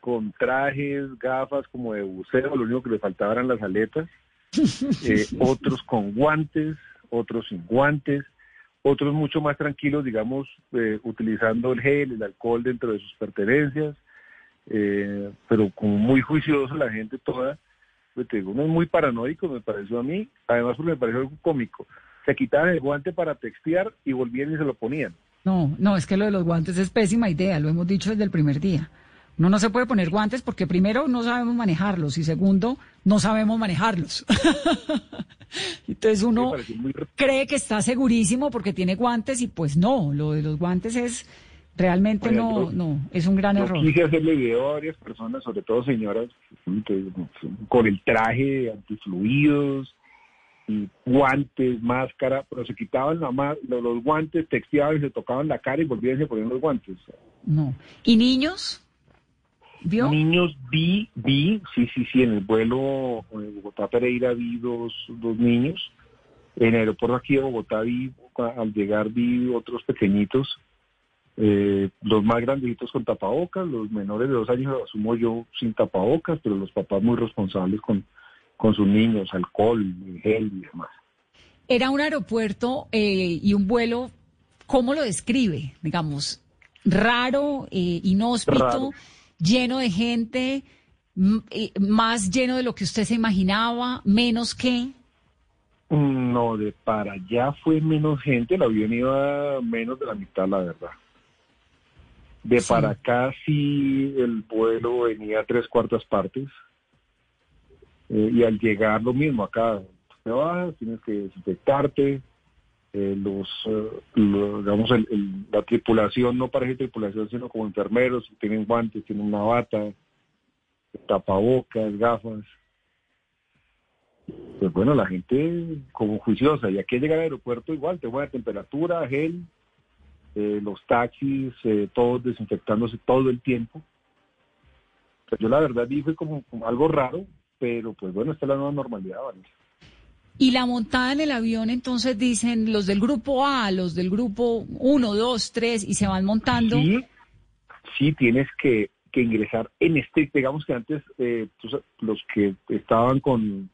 con trajes, gafas como de buceo, lo único que le faltaba eran las aletas, [laughs] eh, otros con guantes, otros sin guantes, otros mucho más tranquilos, digamos, eh, utilizando el gel, el alcohol dentro de sus pertenencias, eh, pero como muy juicioso la gente toda, pues te digo, uno es muy paranoico, me pareció a mí, además porque me pareció algo cómico. Se quitaban el guante para textear y volvían y se lo ponían. No, no, es que lo de los guantes es pésima idea, lo hemos dicho desde el primer día. Uno no se puede poner guantes porque primero no sabemos manejarlos y segundo no sabemos manejarlos. [laughs] Entonces uno muy cree que está segurísimo porque tiene guantes y pues no, lo de los guantes es realmente no, yo- no, es un gran Yo error. quise hacerle video a varias personas, sobre todo señoras, con el traje antifluidos guantes, máscara, pero se quitaban la ma- los, los guantes, texteaban y se tocaban la cara y volvían y se ponían los guantes. No. ¿Y niños? ¿Vio? Niños vi, vi, sí, sí, sí, en el vuelo en Bogotá Pereira vi dos, dos niños. En el aeropuerto aquí de Bogotá vi, al llegar vi otros pequeñitos, eh, los más grandecitos con tapabocas, los menores de dos años asumo yo sin tapabocas, pero los papás muy responsables con, con sus niños, alcohol, gel y demás. Era un aeropuerto eh, y un vuelo, ¿cómo lo describe? Digamos, raro, eh, inhóspito, Raro. lleno de gente, eh, más lleno de lo que usted se imaginaba, menos que. No, de para allá fue menos gente, el avión iba menos de la mitad, la verdad. De Sí. para acá sí el vuelo venía a tres cuartas partes. Eh, y al llegar lo mismo, acá te bajas, tienes que desinfectarte. eh, los, eh, digamos, la tripulación no parece tripulación, sino como enfermeros, tienen guantes, tienen una bata, tapabocas, gafas pues bueno, la gente como juiciosa. Y aquí al llegar al aeropuerto igual, tema de temperatura, gel, eh, los taxis, todos desinfectándose todo el tiempo. Pues yo la verdad dije como algo raro, pero pues bueno, esta es la nueva normalidad. ¿vale? Y la montada en el avión, entonces dicen los del grupo A, los del grupo 1, 2, 3, y se van montando. Sí, sí tienes que, que ingresar en estricto. Digamos que antes eh, los que estaban con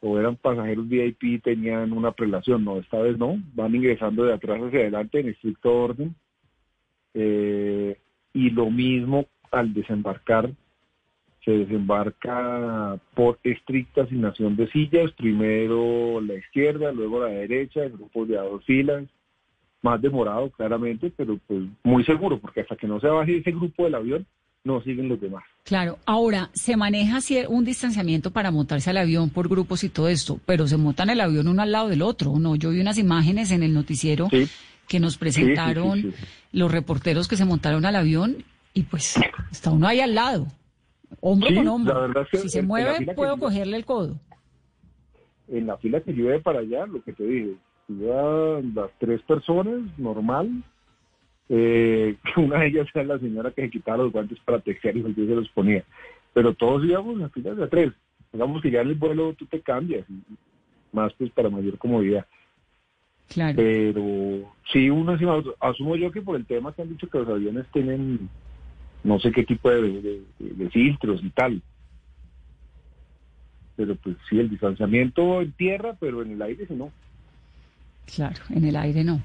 o eran pasajeros VIP tenían una prelación, no, esta vez no, van ingresando de atrás hacia adelante en estricto orden. Eh, y lo mismo al desembarcar, se desembarca por estricta asignación de sillas, primero la izquierda, luego la derecha, en grupos de a dos filas, más demorado claramente, pero pues muy seguro, porque hasta que no se baje ese grupo del avión, no siguen los demás. Claro, ahora se maneja un distanciamiento para montarse al avión por grupos y todo esto, pero se montan el avión uno al lado del otro, ¿no? Yo vi unas imágenes en el noticiero Sí. que nos presentaron sí, sí. los reporteros que se montaron al avión y pues está uno ahí al lado, hombro Sí, con hombro. verdad es que si se en- mueve, que puedo cogerle el codo. En la fila que iba para allá, lo que te dije, iban las tres personas, normal, eh, [laughs] que una de ellas era la señora que se quitaba los guantes para textear y se los ponía. Pero todos íbamos en la fila de a tres. Digamos que ya en el vuelo tú te cambias, más pues para mayor comodidad. Claro. Pero sí, uno encima. Asumo yo que por el tema que han dicho que los aviones tienen no sé qué tipo de, de- de- de filtros y tal. Pero pues sí, el distanciamiento en tierra, pero en el aire sí no. Claro, en el aire no.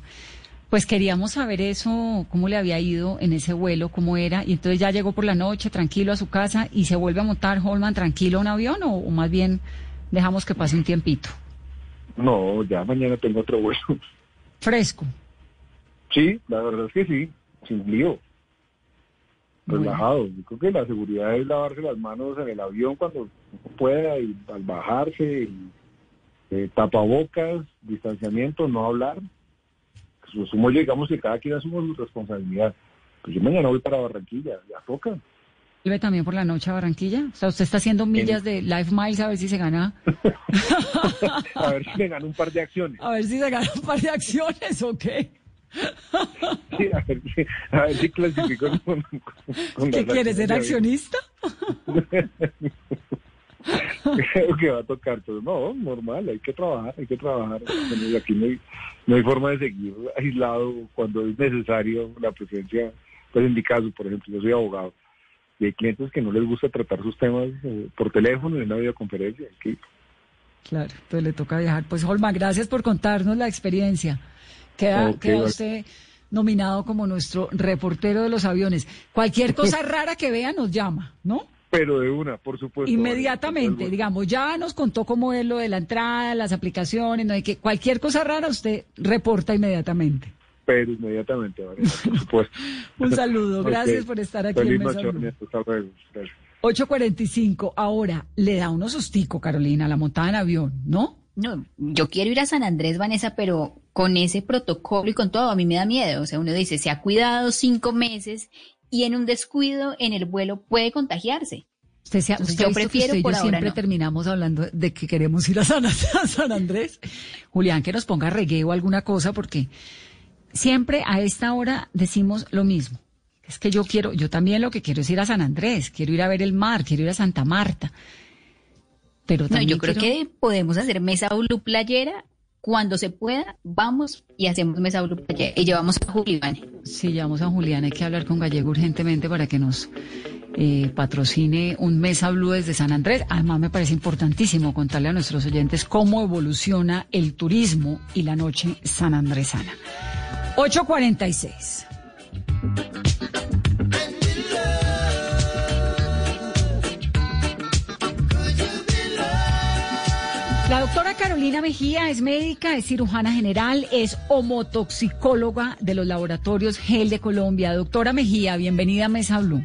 Pues queríamos saber eso, cómo le había ido en ese vuelo, cómo era, y entonces ya llegó por la noche tranquilo a su casa y se vuelve a montar Holman tranquilo a un avión o, o más bien dejamos que pase un tiempito. No, ya mañana tengo otro vuelo. Fresco. Sí, la verdad es que sí, sin lío. Relajado. Yo creo que la seguridad es lavarse las manos en el avión cuando pueda y al bajarse, y, eh, tapabocas, distanciamiento, no hablar. Pues, sumo digamos que cada quien asume su responsabilidad. Pues yo mañana voy para Barranquilla, ya toca. ¿Vuelve también por la noche a Barranquilla? O sea, usted está haciendo millas de Life Miles a ver si se gana. [laughs] a ver si se gana un par de acciones. [laughs] A ver si se gana un par de acciones o qué. Sí, a ver, si- a ver si clasifico con, con ¿Qué las quiere ser accionista? Creo que va a tocar, pero no, normal, hay que trabajar, hay que trabajar. Bueno, Aquí no hay, no hay forma de seguir aislado cuando es necesario la presencia. Pues en mi caso, por ejemplo, yo soy abogado y hay clientes que no les gusta tratar sus temas eh, por teléfono en una videoconferencia. Claro, entonces le toca viajar. Pues Holma, gracias por contarnos la experiencia. Queda, queda usted nominado como nuestro reportero de los aviones. Cualquier [laughs] cosa rara que vea nos llama, ¿no? Pero de una, por supuesto. Inmediatamente, Vale, digamos, ya nos contó cómo es lo de la entrada, las aplicaciones, no hay que cualquier cosa rara usted reporta inmediatamente. Pero inmediatamente, vale, por supuesto. [laughs] Un saludo, gracias por estar aquí Feliz en Mesa noche, hasta luego. Gracias. 8.45, ahora le da unos sustico, Carolina, la montada en avión, ¿no? No, yo quiero ir a San Andrés, Vanessa, pero con ese protocolo y con todo, a mí me da miedo. O sea, uno dice, se ha cuidado cinco meses y en un descuido en el vuelo puede contagiarse. Usted, se ha- Entonces, usted yo que prefiero usted yo por ahora siempre no. terminamos hablando de que queremos ir a San, [laughs] a San Andrés. Julián, que nos ponga reggae o alguna cosa, porque siempre a esta hora decimos lo mismo. Es que yo quiero, yo también lo que quiero es ir a San Andrés, quiero ir a ver el mar, quiero ir a Santa Marta. Pero No, yo creo quiero- que podemos hacer mesa blue playera. Cuando se pueda, vamos y hacemos mesa blue playera. Y llevamos a Julián. Sí, llamamos a Julián, hay que hablar con Gallego urgentemente para que nos eh, patrocine un Mesa Blue desde San Andrés. Además, me parece importantísimo contarle a nuestros oyentes cómo evoluciona el turismo y la noche sanandresana. 846. Doctora Carolina Mejía es médica, es cirujana general, es homotoxicóloga de los laboratorios GEL de Colombia. Doctora Mejía, bienvenida a Mesa Blue.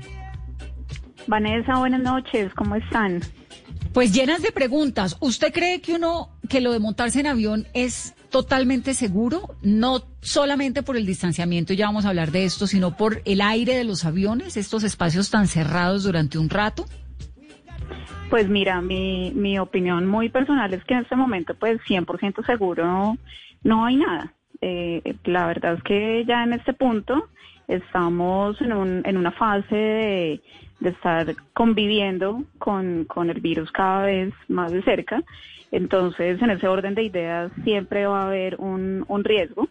Vanessa, buenas noches, ¿cómo están? Pues llenas de preguntas. ¿Usted cree que uno, que lo de montarse en avión es totalmente seguro? No solamente por el distanciamiento, ya vamos a hablar de esto, sino por el aire de los aviones, estos espacios tan cerrados durante un rato. Pues mira, mi, mi opinión muy personal es que en este momento, pues 100% seguro no hay nada. Eh, la verdad es que ya en este punto estamos en, un, en una fase de, de estar conviviendo con, con el virus cada vez más de cerca. Entonces, en ese orden de ideas, siempre va a haber un, un riesgo.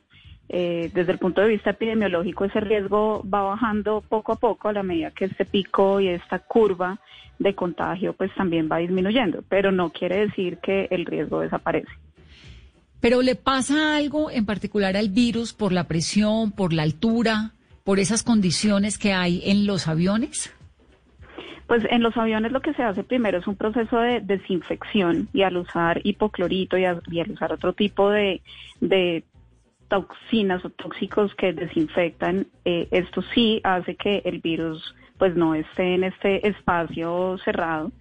Eh, desde el punto de vista epidemiológico, ese riesgo va bajando poco a poco a la medida que este pico y esta curva de contagio pues también va disminuyendo, pero no quiere decir que el riesgo desaparece. Pero le pasa algo en particular al virus por la presión, por la altura, por esas condiciones que hay en los aviones. Pues en los aviones lo que se hace primero es un proceso de desinfección y al usar hipoclorito y, a- y al usar otro tipo de, de toxinas o tóxicos que desinfectan, eh, esto sí hace que el virus pues no esté en este espacio cerrado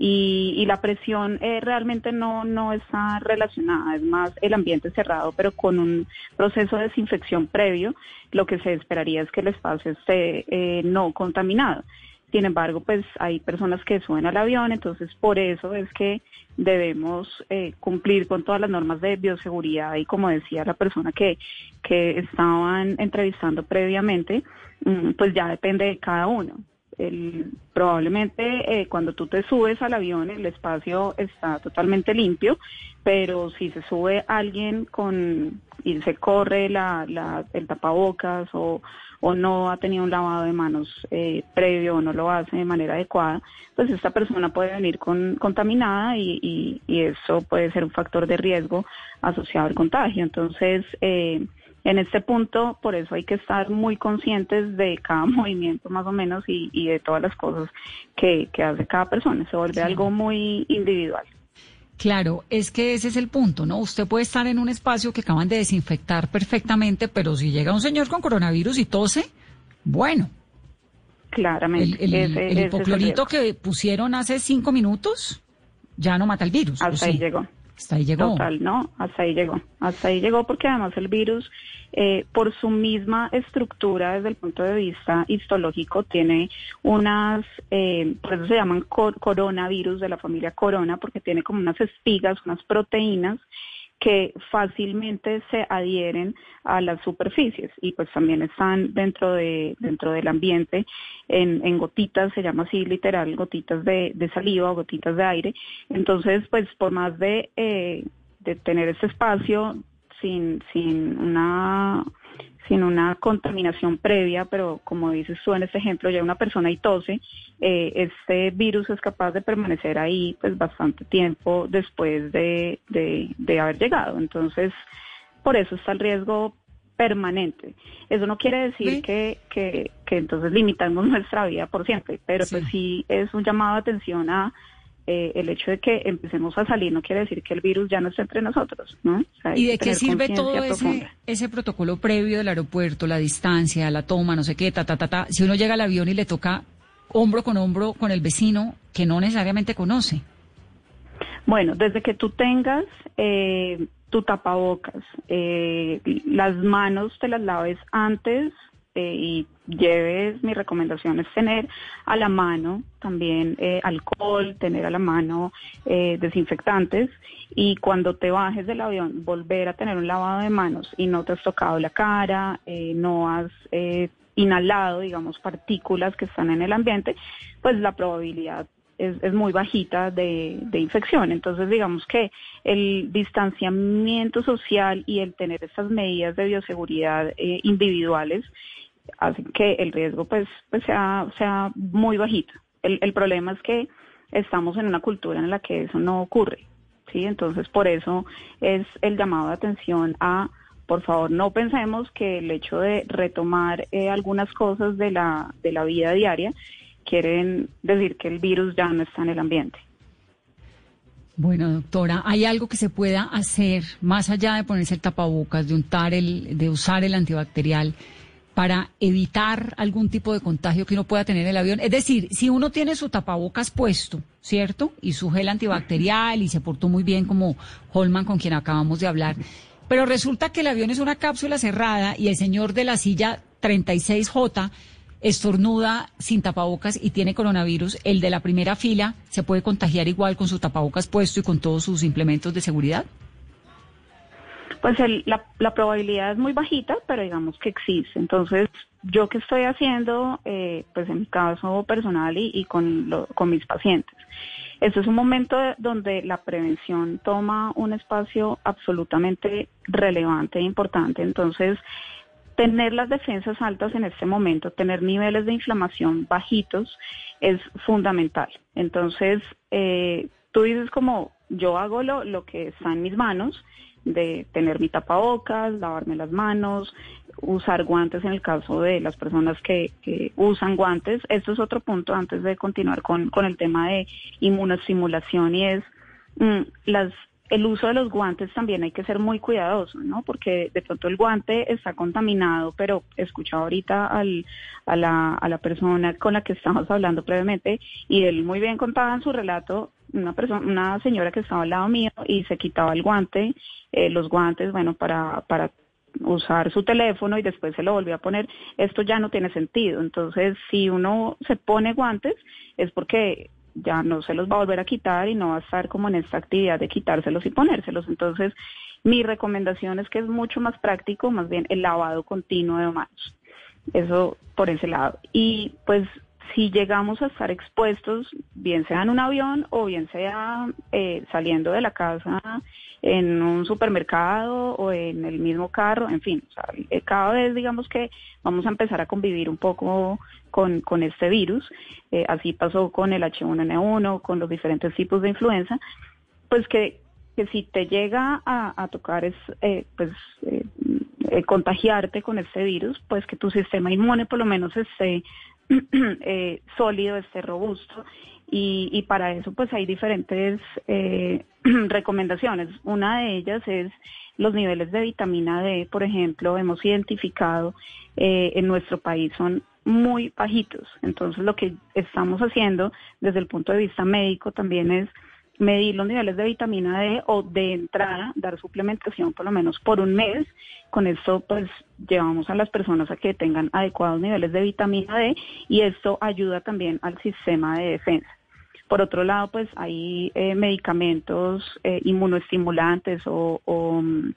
y, la presión eh, realmente no, no está relacionada, es más el ambiente cerrado, pero con un proceso de desinfección previo, lo que se esperaría es que el espacio esté eh, no contaminado. Sin embargo, pues hay personas que suben al avión, entonces por eso es que debemos eh, cumplir con todas las normas de bioseguridad y como decía la persona que, que estaban entrevistando previamente, mm, pues ya depende de cada uno. El- probablemente eh, cuando tú te subes al avión el espacio está totalmente limpio, pero si se sube alguien con y se corre la, la- el tapabocas o, o no ha tenido un lavado de manos eh, previo o no lo hace de manera adecuada, pues esta persona puede venir con, contaminada y, y, y eso puede ser un factor de riesgo asociado al contagio. Entonces, eh, en este punto, por eso hay que estar muy conscientes de cada [laughs] movimiento más o menos y, y de todas las cosas que, que hace cada persona. Se vuelve algo muy individual. Claro, es que ese es el punto, ¿no? Usted puede estar en un espacio que acaban de desinfectar perfectamente, pero si llega un señor con coronavirus y tose, bueno. Claramente. El, el, hipoclorito que pusieron hace cinco minutos ya no mata el virus. Hasta ahí llegó. Hasta ahí llegó. Total, no, hasta ahí llegó. Hasta ahí llegó porque además el virus, eh, por su misma estructura desde el punto de vista histológico, tiene unas, eh, por eso se llaman coronavirus de la familia corona, porque tiene como unas espigas, unas proteínas que fácilmente se adhieren a las superficies y pues también están dentro de dentro del ambiente en, en gotitas se llama así literal gotitas de, saliva o gotitas de aire. Entonces pues por más de, eh, de tener este espacio sin sin una sin una contaminación previa, pero como dices tú en este ejemplo, ya una persona y tose, eh, este virus es capaz de permanecer ahí pues bastante tiempo después de, de, haber llegado. Entonces, por eso está el riesgo permanente. Eso no quiere decir que, que, que entonces limitamos [laughs] nuestra vida por siempre, pero pues sí es un llamado de atención a eh, el hecho de que empecemos a salir no quiere decir que el virus ya no esté entre nosotros, ¿no? ¿Y de qué sirve todo ese, ese protocolo previo del aeropuerto, la distancia, la toma, no sé qué, ta, ta, ta, ta? Si uno llega al avión y le toca hombro con hombro con el vecino que no necesariamente conoce. Bueno, desde que tú tengas eh, tu tapabocas, eh, las manos te las laves antes este, y lleves, mi recomendación es tener a la mano también eh, alcohol, tener a la mano eh, desinfectantes y cuando te bajes del avión volver a tener un lavado de manos y no te has tocado la cara, eh, no has inhalado, digamos, partículas que están en el ambiente, pues la probabilidad es, es, muy bajita de, de, infección. Entonces, digamos que el distanciamiento social y el tener estas medidas de bioseguridad individuales hacen que el riesgo pues, pues sea, sea muy bajito. El, el problema es que estamos en una cultura en la que eso no ocurre, ¿sí? Entonces, por eso es el llamado de atención a, por favor, no pensemos que el hecho de retomar eh, algunas cosas de la, de la vida diaria quieren decir que el virus ya no está en el ambiente. Bueno, doctora, ¿hay algo que se pueda hacer más allá de ponerse el tapabocas, de untar el, de usar el antibacterial? para evitar algún tipo de contagio que uno pueda tener en el avión. Es decir, si uno tiene su tapabocas puesto, ¿cierto? Y su gel antibacterial y se portó muy bien como Holman con quien acabamos de hablar, pero resulta que el avión es una cápsula cerrada y el señor de la silla 36J estornuda sin tapabocas y tiene coronavirus, el de la primera fila se puede contagiar igual con su tapabocas puesto y con todos sus implementos de seguridad pues la, la, probabilidad es muy bajita, pero digamos que existe. Entonces, yo que estoy haciendo, eh, pues en mi caso personal y, con, con mis pacientes. Este es un momento donde la prevención toma un espacio absolutamente relevante e importante. Entonces, tener las defensas altas en este momento, tener niveles de inflamación bajitos es fundamental. Entonces, eh, tú dices como yo hago lo, lo que está en mis manos, de tener mi tapabocas, lavarme las manos, usar guantes en el caso de las personas que, usan guantes. Esto es otro punto antes de continuar con, con el tema de inmunostimulación y es mm, las el uso de los guantes también hay que ser muy cuidadoso, ¿no? Porque de pronto el guante está contaminado, pero escuchado ahorita al, a, la, a la persona con la que estamos [laughs] hablando previamente y él muy bien contaba en su relato una persona, una señora que estaba al lado mío y se quitaba el guante, eh, los guantes, bueno, para, para usar su teléfono y después se lo volvió a poner, esto ya no tiene sentido. Entonces, si uno se pone guantes, es porque ya no se los va a volver a quitar y no va a estar como en esta actividad de quitárselos y ponérselos. Entonces, mi recomendación es que es mucho más práctico, más bien el lavado continuo de manos. Eso por ese lado. Y pues si llegamos a estar expuestos, bien sea en un avión o bien sea eh, saliendo de la casa en un supermercado o en el mismo carro, en fin, eh, cada vez digamos que vamos a empezar a convivir un poco con, con este virus, eh, así pasó con el H1N1, con los diferentes tipos de influenza, pues que, que si te llega a, a tocar es, pues contagiarte con este virus, pues que tu sistema inmune por lo menos esté [clears throat] eh, sólido, esté robusto. Y, para eso pues hay diferentes eh, [clears throat] recomendaciones. Una de ellas es los niveles de vitamina D, por ejemplo, hemos identificado eh, en nuestro país son muy bajitos. Entonces lo que estamos haciendo desde el punto de vista médico también es medir los niveles de vitamina D o de entrada dar suplementación por lo menos por un mes. Con esto pues llevamos a las personas a que tengan adecuados niveles de vitamina D y esto ayuda también al sistema de defensa. Por otro lado, pues hay eh, medicamentos eh, inmunoestimulantes o, mm,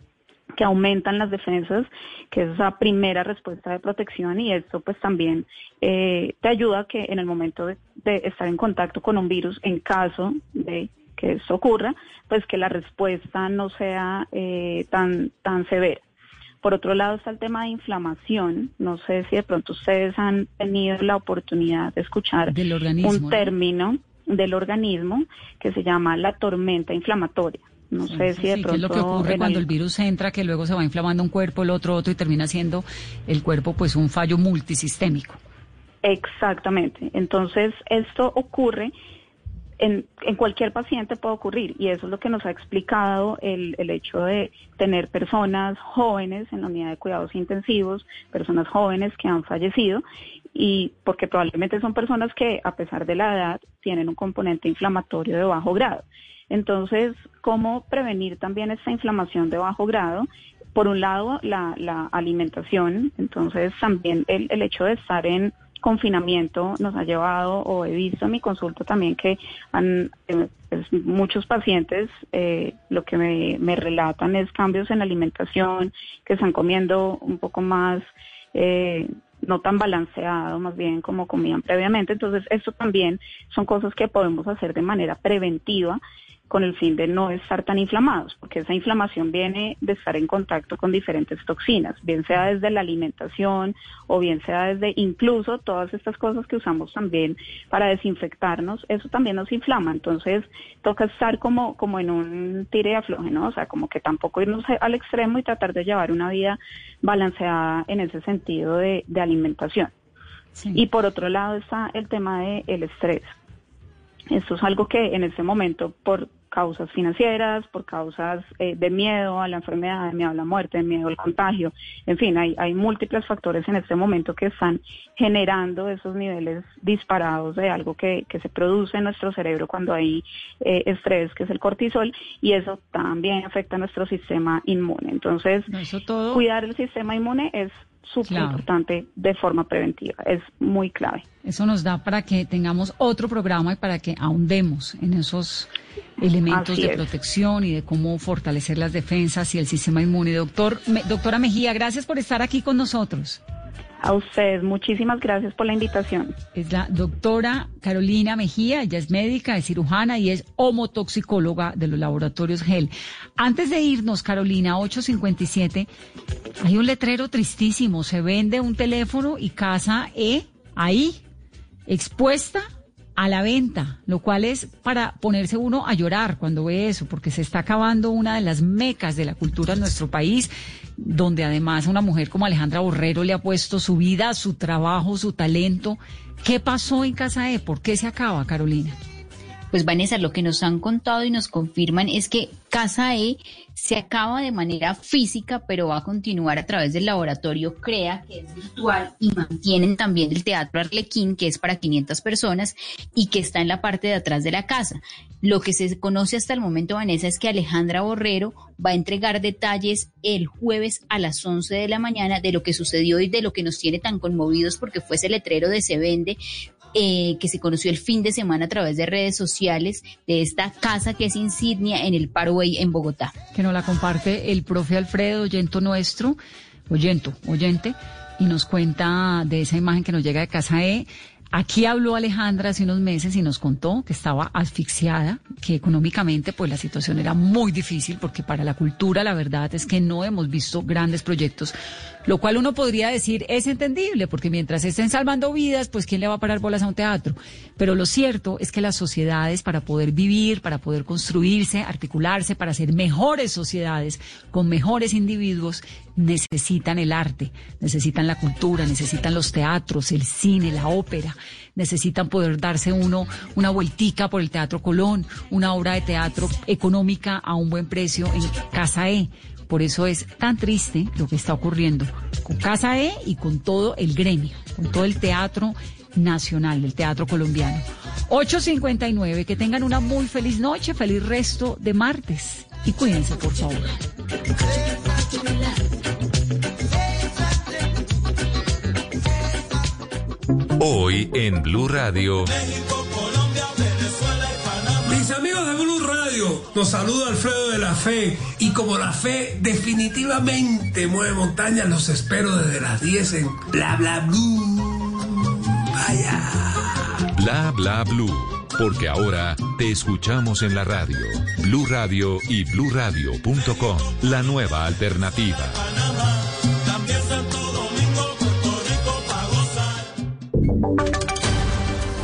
que aumentan las defensas, que es esa primera respuesta de protección y esto pues también eh, te ayuda que en el momento de, estar en contacto con un virus, en caso de que eso ocurra, pues que la respuesta no sea tan, tan severa. Por otro lado está el tema de inflamación. No sé si de pronto ustedes han tenido la oportunidad de escuchar un término del organismo que se llama la tormenta inflamatoria. No sé si de pronto... ¿Qué es lo que ocurre cuando el virus entra, que luego se va inflamando un cuerpo, el otro otro y termina siendo el cuerpo pues un fallo multisistémico? Exactamente. Entonces, esto ocurre en, en, cualquier paciente puede ocurrir y eso es lo que nos ha explicado el, el, hecho de tener personas jóvenes en la unidad de cuidados intensivos, personas jóvenes que han fallecido y porque probablemente son personas que a pesar de la edad tienen un componente inflamatorio de bajo grado. Entonces, ¿cómo prevenir también esta inflamación de bajo grado? Por un lado, la, la alimentación, entonces también el, el hecho de estar en confinamiento nos ha llevado, o he visto en mi consulta también que han, pues, muchos pacientes eh, lo que me, relatan es cambios en la alimentación, que están comiendo un poco más eh, no tan balanceado, más bien como comían previamente. Entonces, esto también son cosas que podemos hacer de manera preventiva con el fin de no estar tan inflamados, porque esa inflamación viene de estar en contacto con diferentes toxinas, bien sea desde la alimentación o bien sea desde incluso todas estas cosas que usamos también para desinfectarnos, eso también nos inflama, entonces toca estar como, como en un tire de afloje, ¿no? O sea, como que tampoco irnos al extremo y tratar de llevar una vida balanceada en ese sentido de, alimentación. Y por otro lado está el tema del estrés. Esto es algo que en este momento, por causas financieras, por causas eh, de miedo a la enfermedad, de miedo a la muerte, de miedo al contagio. En fin, hay, hay múltiples factores en este momento que están generando esos niveles disparados de algo que, que se produce en nuestro cerebro cuando hay eh, estrés, que es el cortisol, y eso también afecta a nuestro sistema inmune. Entonces, cuidar el sistema inmune es súper importante de forma preventiva, es muy clave. Eso nos da para que tengamos otro programa y para que ahondemos en esos elementos de protección y de cómo fortalecer las defensas y el sistema inmune. Doctor, doctora Mejía, gracias por estar aquí con nosotros. A usted, muchísimas gracias por la invitación. Es la doctora Carolina Mejía, ella es médica, es cirujana y es homotoxicóloga de los laboratorios GEL. Antes de irnos, Carolina, 857, hay un letrero tristísimo, se vende un teléfono y casa E ahí, expuesta a la venta, lo cual es para ponerse uno a llorar cuando ve eso, porque se está acabando una de las mecas de la cultura en nuestro país, donde además una mujer como Alejandra Borrero le ha puesto su vida, su trabajo, su talento. ¿Qué pasó en Casa E? ¿Por qué se acaba, Carolina? Pues Vanessa, lo que nos han contado y nos confirman es que Casa E se acaba de manera física, pero va a continuar a través del laboratorio CREA, que es virtual, y mantienen también el Teatro Arlequín, que es para 500 personas y que está en la parte de atrás de la casa. Lo que se conoce hasta el momento, Vanessa, es que Alejandra Borrero va a entregar detalles el jueves a las 11 de la mañana de lo que sucedió y de lo que nos tiene tan conmovidos porque fue ese letrero de Se Vende eh, que se conoció el fin de semana a través de redes sociales de esta casa que es insignia en el Parway en Bogotá. Que nos la comparte el profe Alfredo Oyento nuestro, Oyento, oyente, y nos cuenta de esa imagen que nos llega de Casa E. Aquí habló Alejandra hace unos meses y nos contó que estaba asfixiada, que económicamente pues la situación era muy difícil porque para la cultura la verdad es que no hemos visto grandes proyectos, lo cual uno podría decir es entendible porque mientras estén salvando vidas pues quién le va a parar bolas a un teatro. Pero lo cierto es que las sociedades para poder vivir, para poder construirse, articularse, para ser mejores sociedades con mejores individuos necesitan el arte, necesitan la cultura, necesitan los teatros, el cine, la ópera, necesitan poder darse uno una vueltica por el Teatro Colón, una obra de teatro económica a un buen precio en Casa E. Por eso es tan triste lo que está ocurriendo con Casa E y con todo el gremio, con todo el teatro nacional, el teatro colombiano. 8.59, que tengan una muy feliz noche, feliz resto de martes y cuídense por favor. Hoy en Blue Radio. Mis amigos de Blue Radio, los saludo Alfredo de la Fe. Y como la fe definitivamente mueve montañas, los espero desde las 10 en Bla Bla Blue. Vaya. Bla Bla Blue. Porque ahora te escuchamos en la radio. Blue Radio y bluradio.com. La nueva alternativa.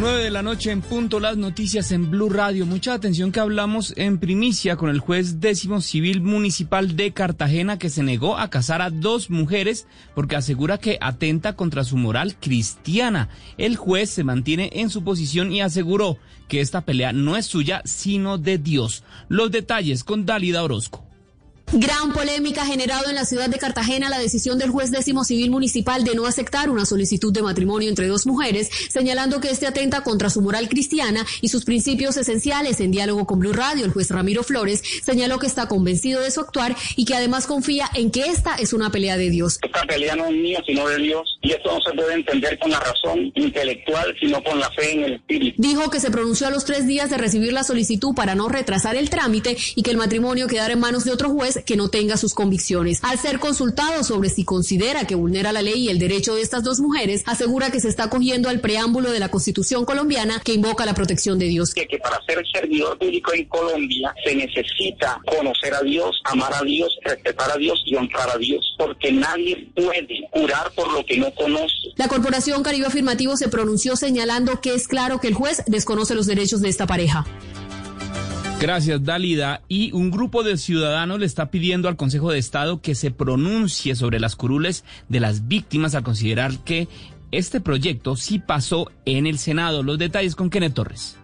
9 de la noche en punto las noticias en Blue Radio. Mucha atención que hablamos en primicia con el juez décimo civil municipal de Cartagena que se negó a casar a dos mujeres porque asegura que atenta contra su moral cristiana. El juez se mantiene en su posición y aseguró que esta pelea no es suya sino de Dios. Los detalles con Dalida Orozco. Gran polémica generado en la ciudad de Cartagena la decisión del juez décimo civil municipal de no aceptar una solicitud de matrimonio entre dos mujeres, señalando que este atenta contra su moral cristiana y sus principios esenciales. En diálogo con Blue Radio, el juez Ramiro Flores señaló que está convencido de su actuar y que además confía en que esta es una pelea de Dios. Esta pelea no es mía, sino de Dios, y esto no se puede entender con la razón intelectual, sino con la fe en el espíritu. Dijo que se pronunció a los tres días de recibir la solicitud para no retrasar el trámite y que el matrimonio quedara en manos de otro juez que no tenga sus convicciones. Al ser consultado sobre si considera que vulnera la ley y el derecho de estas dos mujeres, asegura que se está cogiendo al preámbulo de la Constitución colombiana que invoca la protección de Dios. Que, que para ser servidor público en Colombia se necesita conocer a Dios, amar a Dios, respetar a Dios y honrar a Dios, porque nadie puede curar por lo que no conoce. La Corporación Caribe Afirmativo se pronunció señalando que es claro que el juez desconoce los derechos de esta pareja. Gracias, Dalida. Y un grupo de ciudadanos le está pidiendo al Consejo de Estado que se pronuncie sobre las curules de las víctimas al considerar que este proyecto sí pasó en el Senado. Los detalles con Kenneth Torres.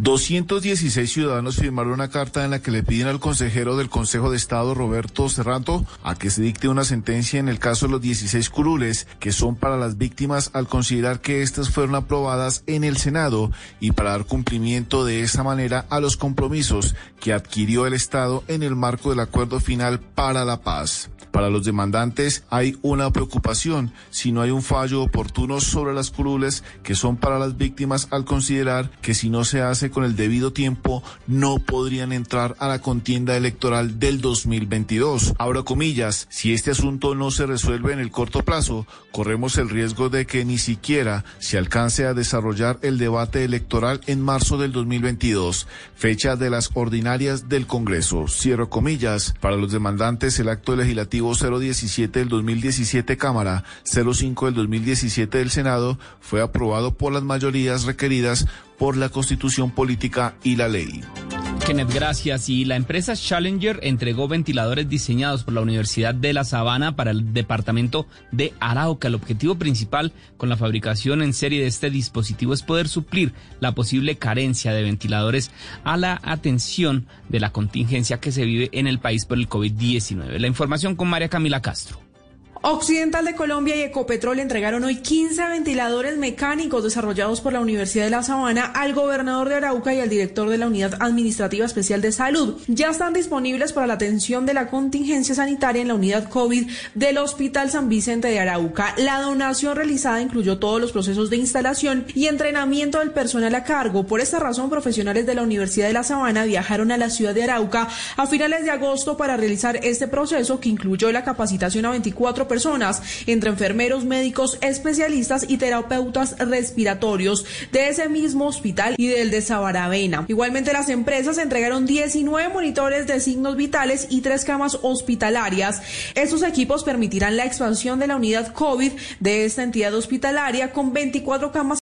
216 ciudadanos firmaron una carta en la que le piden al consejero del Consejo de Estado, Roberto Serranto, a que se dicte una sentencia en el caso de los 16 curules, que son para las víctimas al considerar que estas fueron aprobadas en el Senado y para dar cumplimiento de esa manera a los compromisos que adquirió el Estado en el marco del Acuerdo Final para la Paz. Para los demandantes hay una preocupación si no hay un fallo oportuno sobre las curules que son para las víctimas al considerar que si no se hace con el debido tiempo no podrían entrar a la contienda electoral del 2022. Abro comillas, si este asunto no se resuelve en el corto plazo, corremos el riesgo de que ni siquiera se alcance a desarrollar el debate electoral en marzo del 2022, fecha de las ordinarias del Congreso. Cierro comillas, para los demandantes el acto legislativo 017 del 2017 Cámara, 05 del 2017 del Senado, fue aprobado por las mayorías requeridas por la Constitución Política y la ley. Kenneth, gracias. Y la empresa Challenger entregó ventiladores diseñados por la Universidad de La Sabana para el departamento de Arauca. El objetivo principal con la fabricación en serie de este dispositivo es poder suplir la posible carencia de ventiladores a la atención de la contingencia que se vive en el país por el COVID-19. La información con María Camila Castro. Occidental de Colombia y Ecopetrol entregaron hoy 15 ventiladores mecánicos desarrollados por la Universidad de La Sabana al gobernador de Arauca y al director de la Unidad Administrativa Especial de Salud. Ya están disponibles para la atención de la contingencia sanitaria en la unidad COVID del Hospital San Vicente de Arauca. La donación realizada incluyó todos los procesos de instalación y entrenamiento del personal a cargo. Por esta razón, profesionales de la Universidad de La Sabana viajaron a la ciudad de Arauca a finales de agosto para realizar este proceso que incluyó la capacitación a 24 personas, entre enfermeros, médicos, especialistas y terapeutas respiratorios de ese mismo hospital y del de Sabaravena. Igualmente, las empresas entregaron 19 monitores de signos vitales y tres camas hospitalarias. Estos equipos permitirán la expansión de la unidad COVID de esta entidad hospitalaria con 24 camas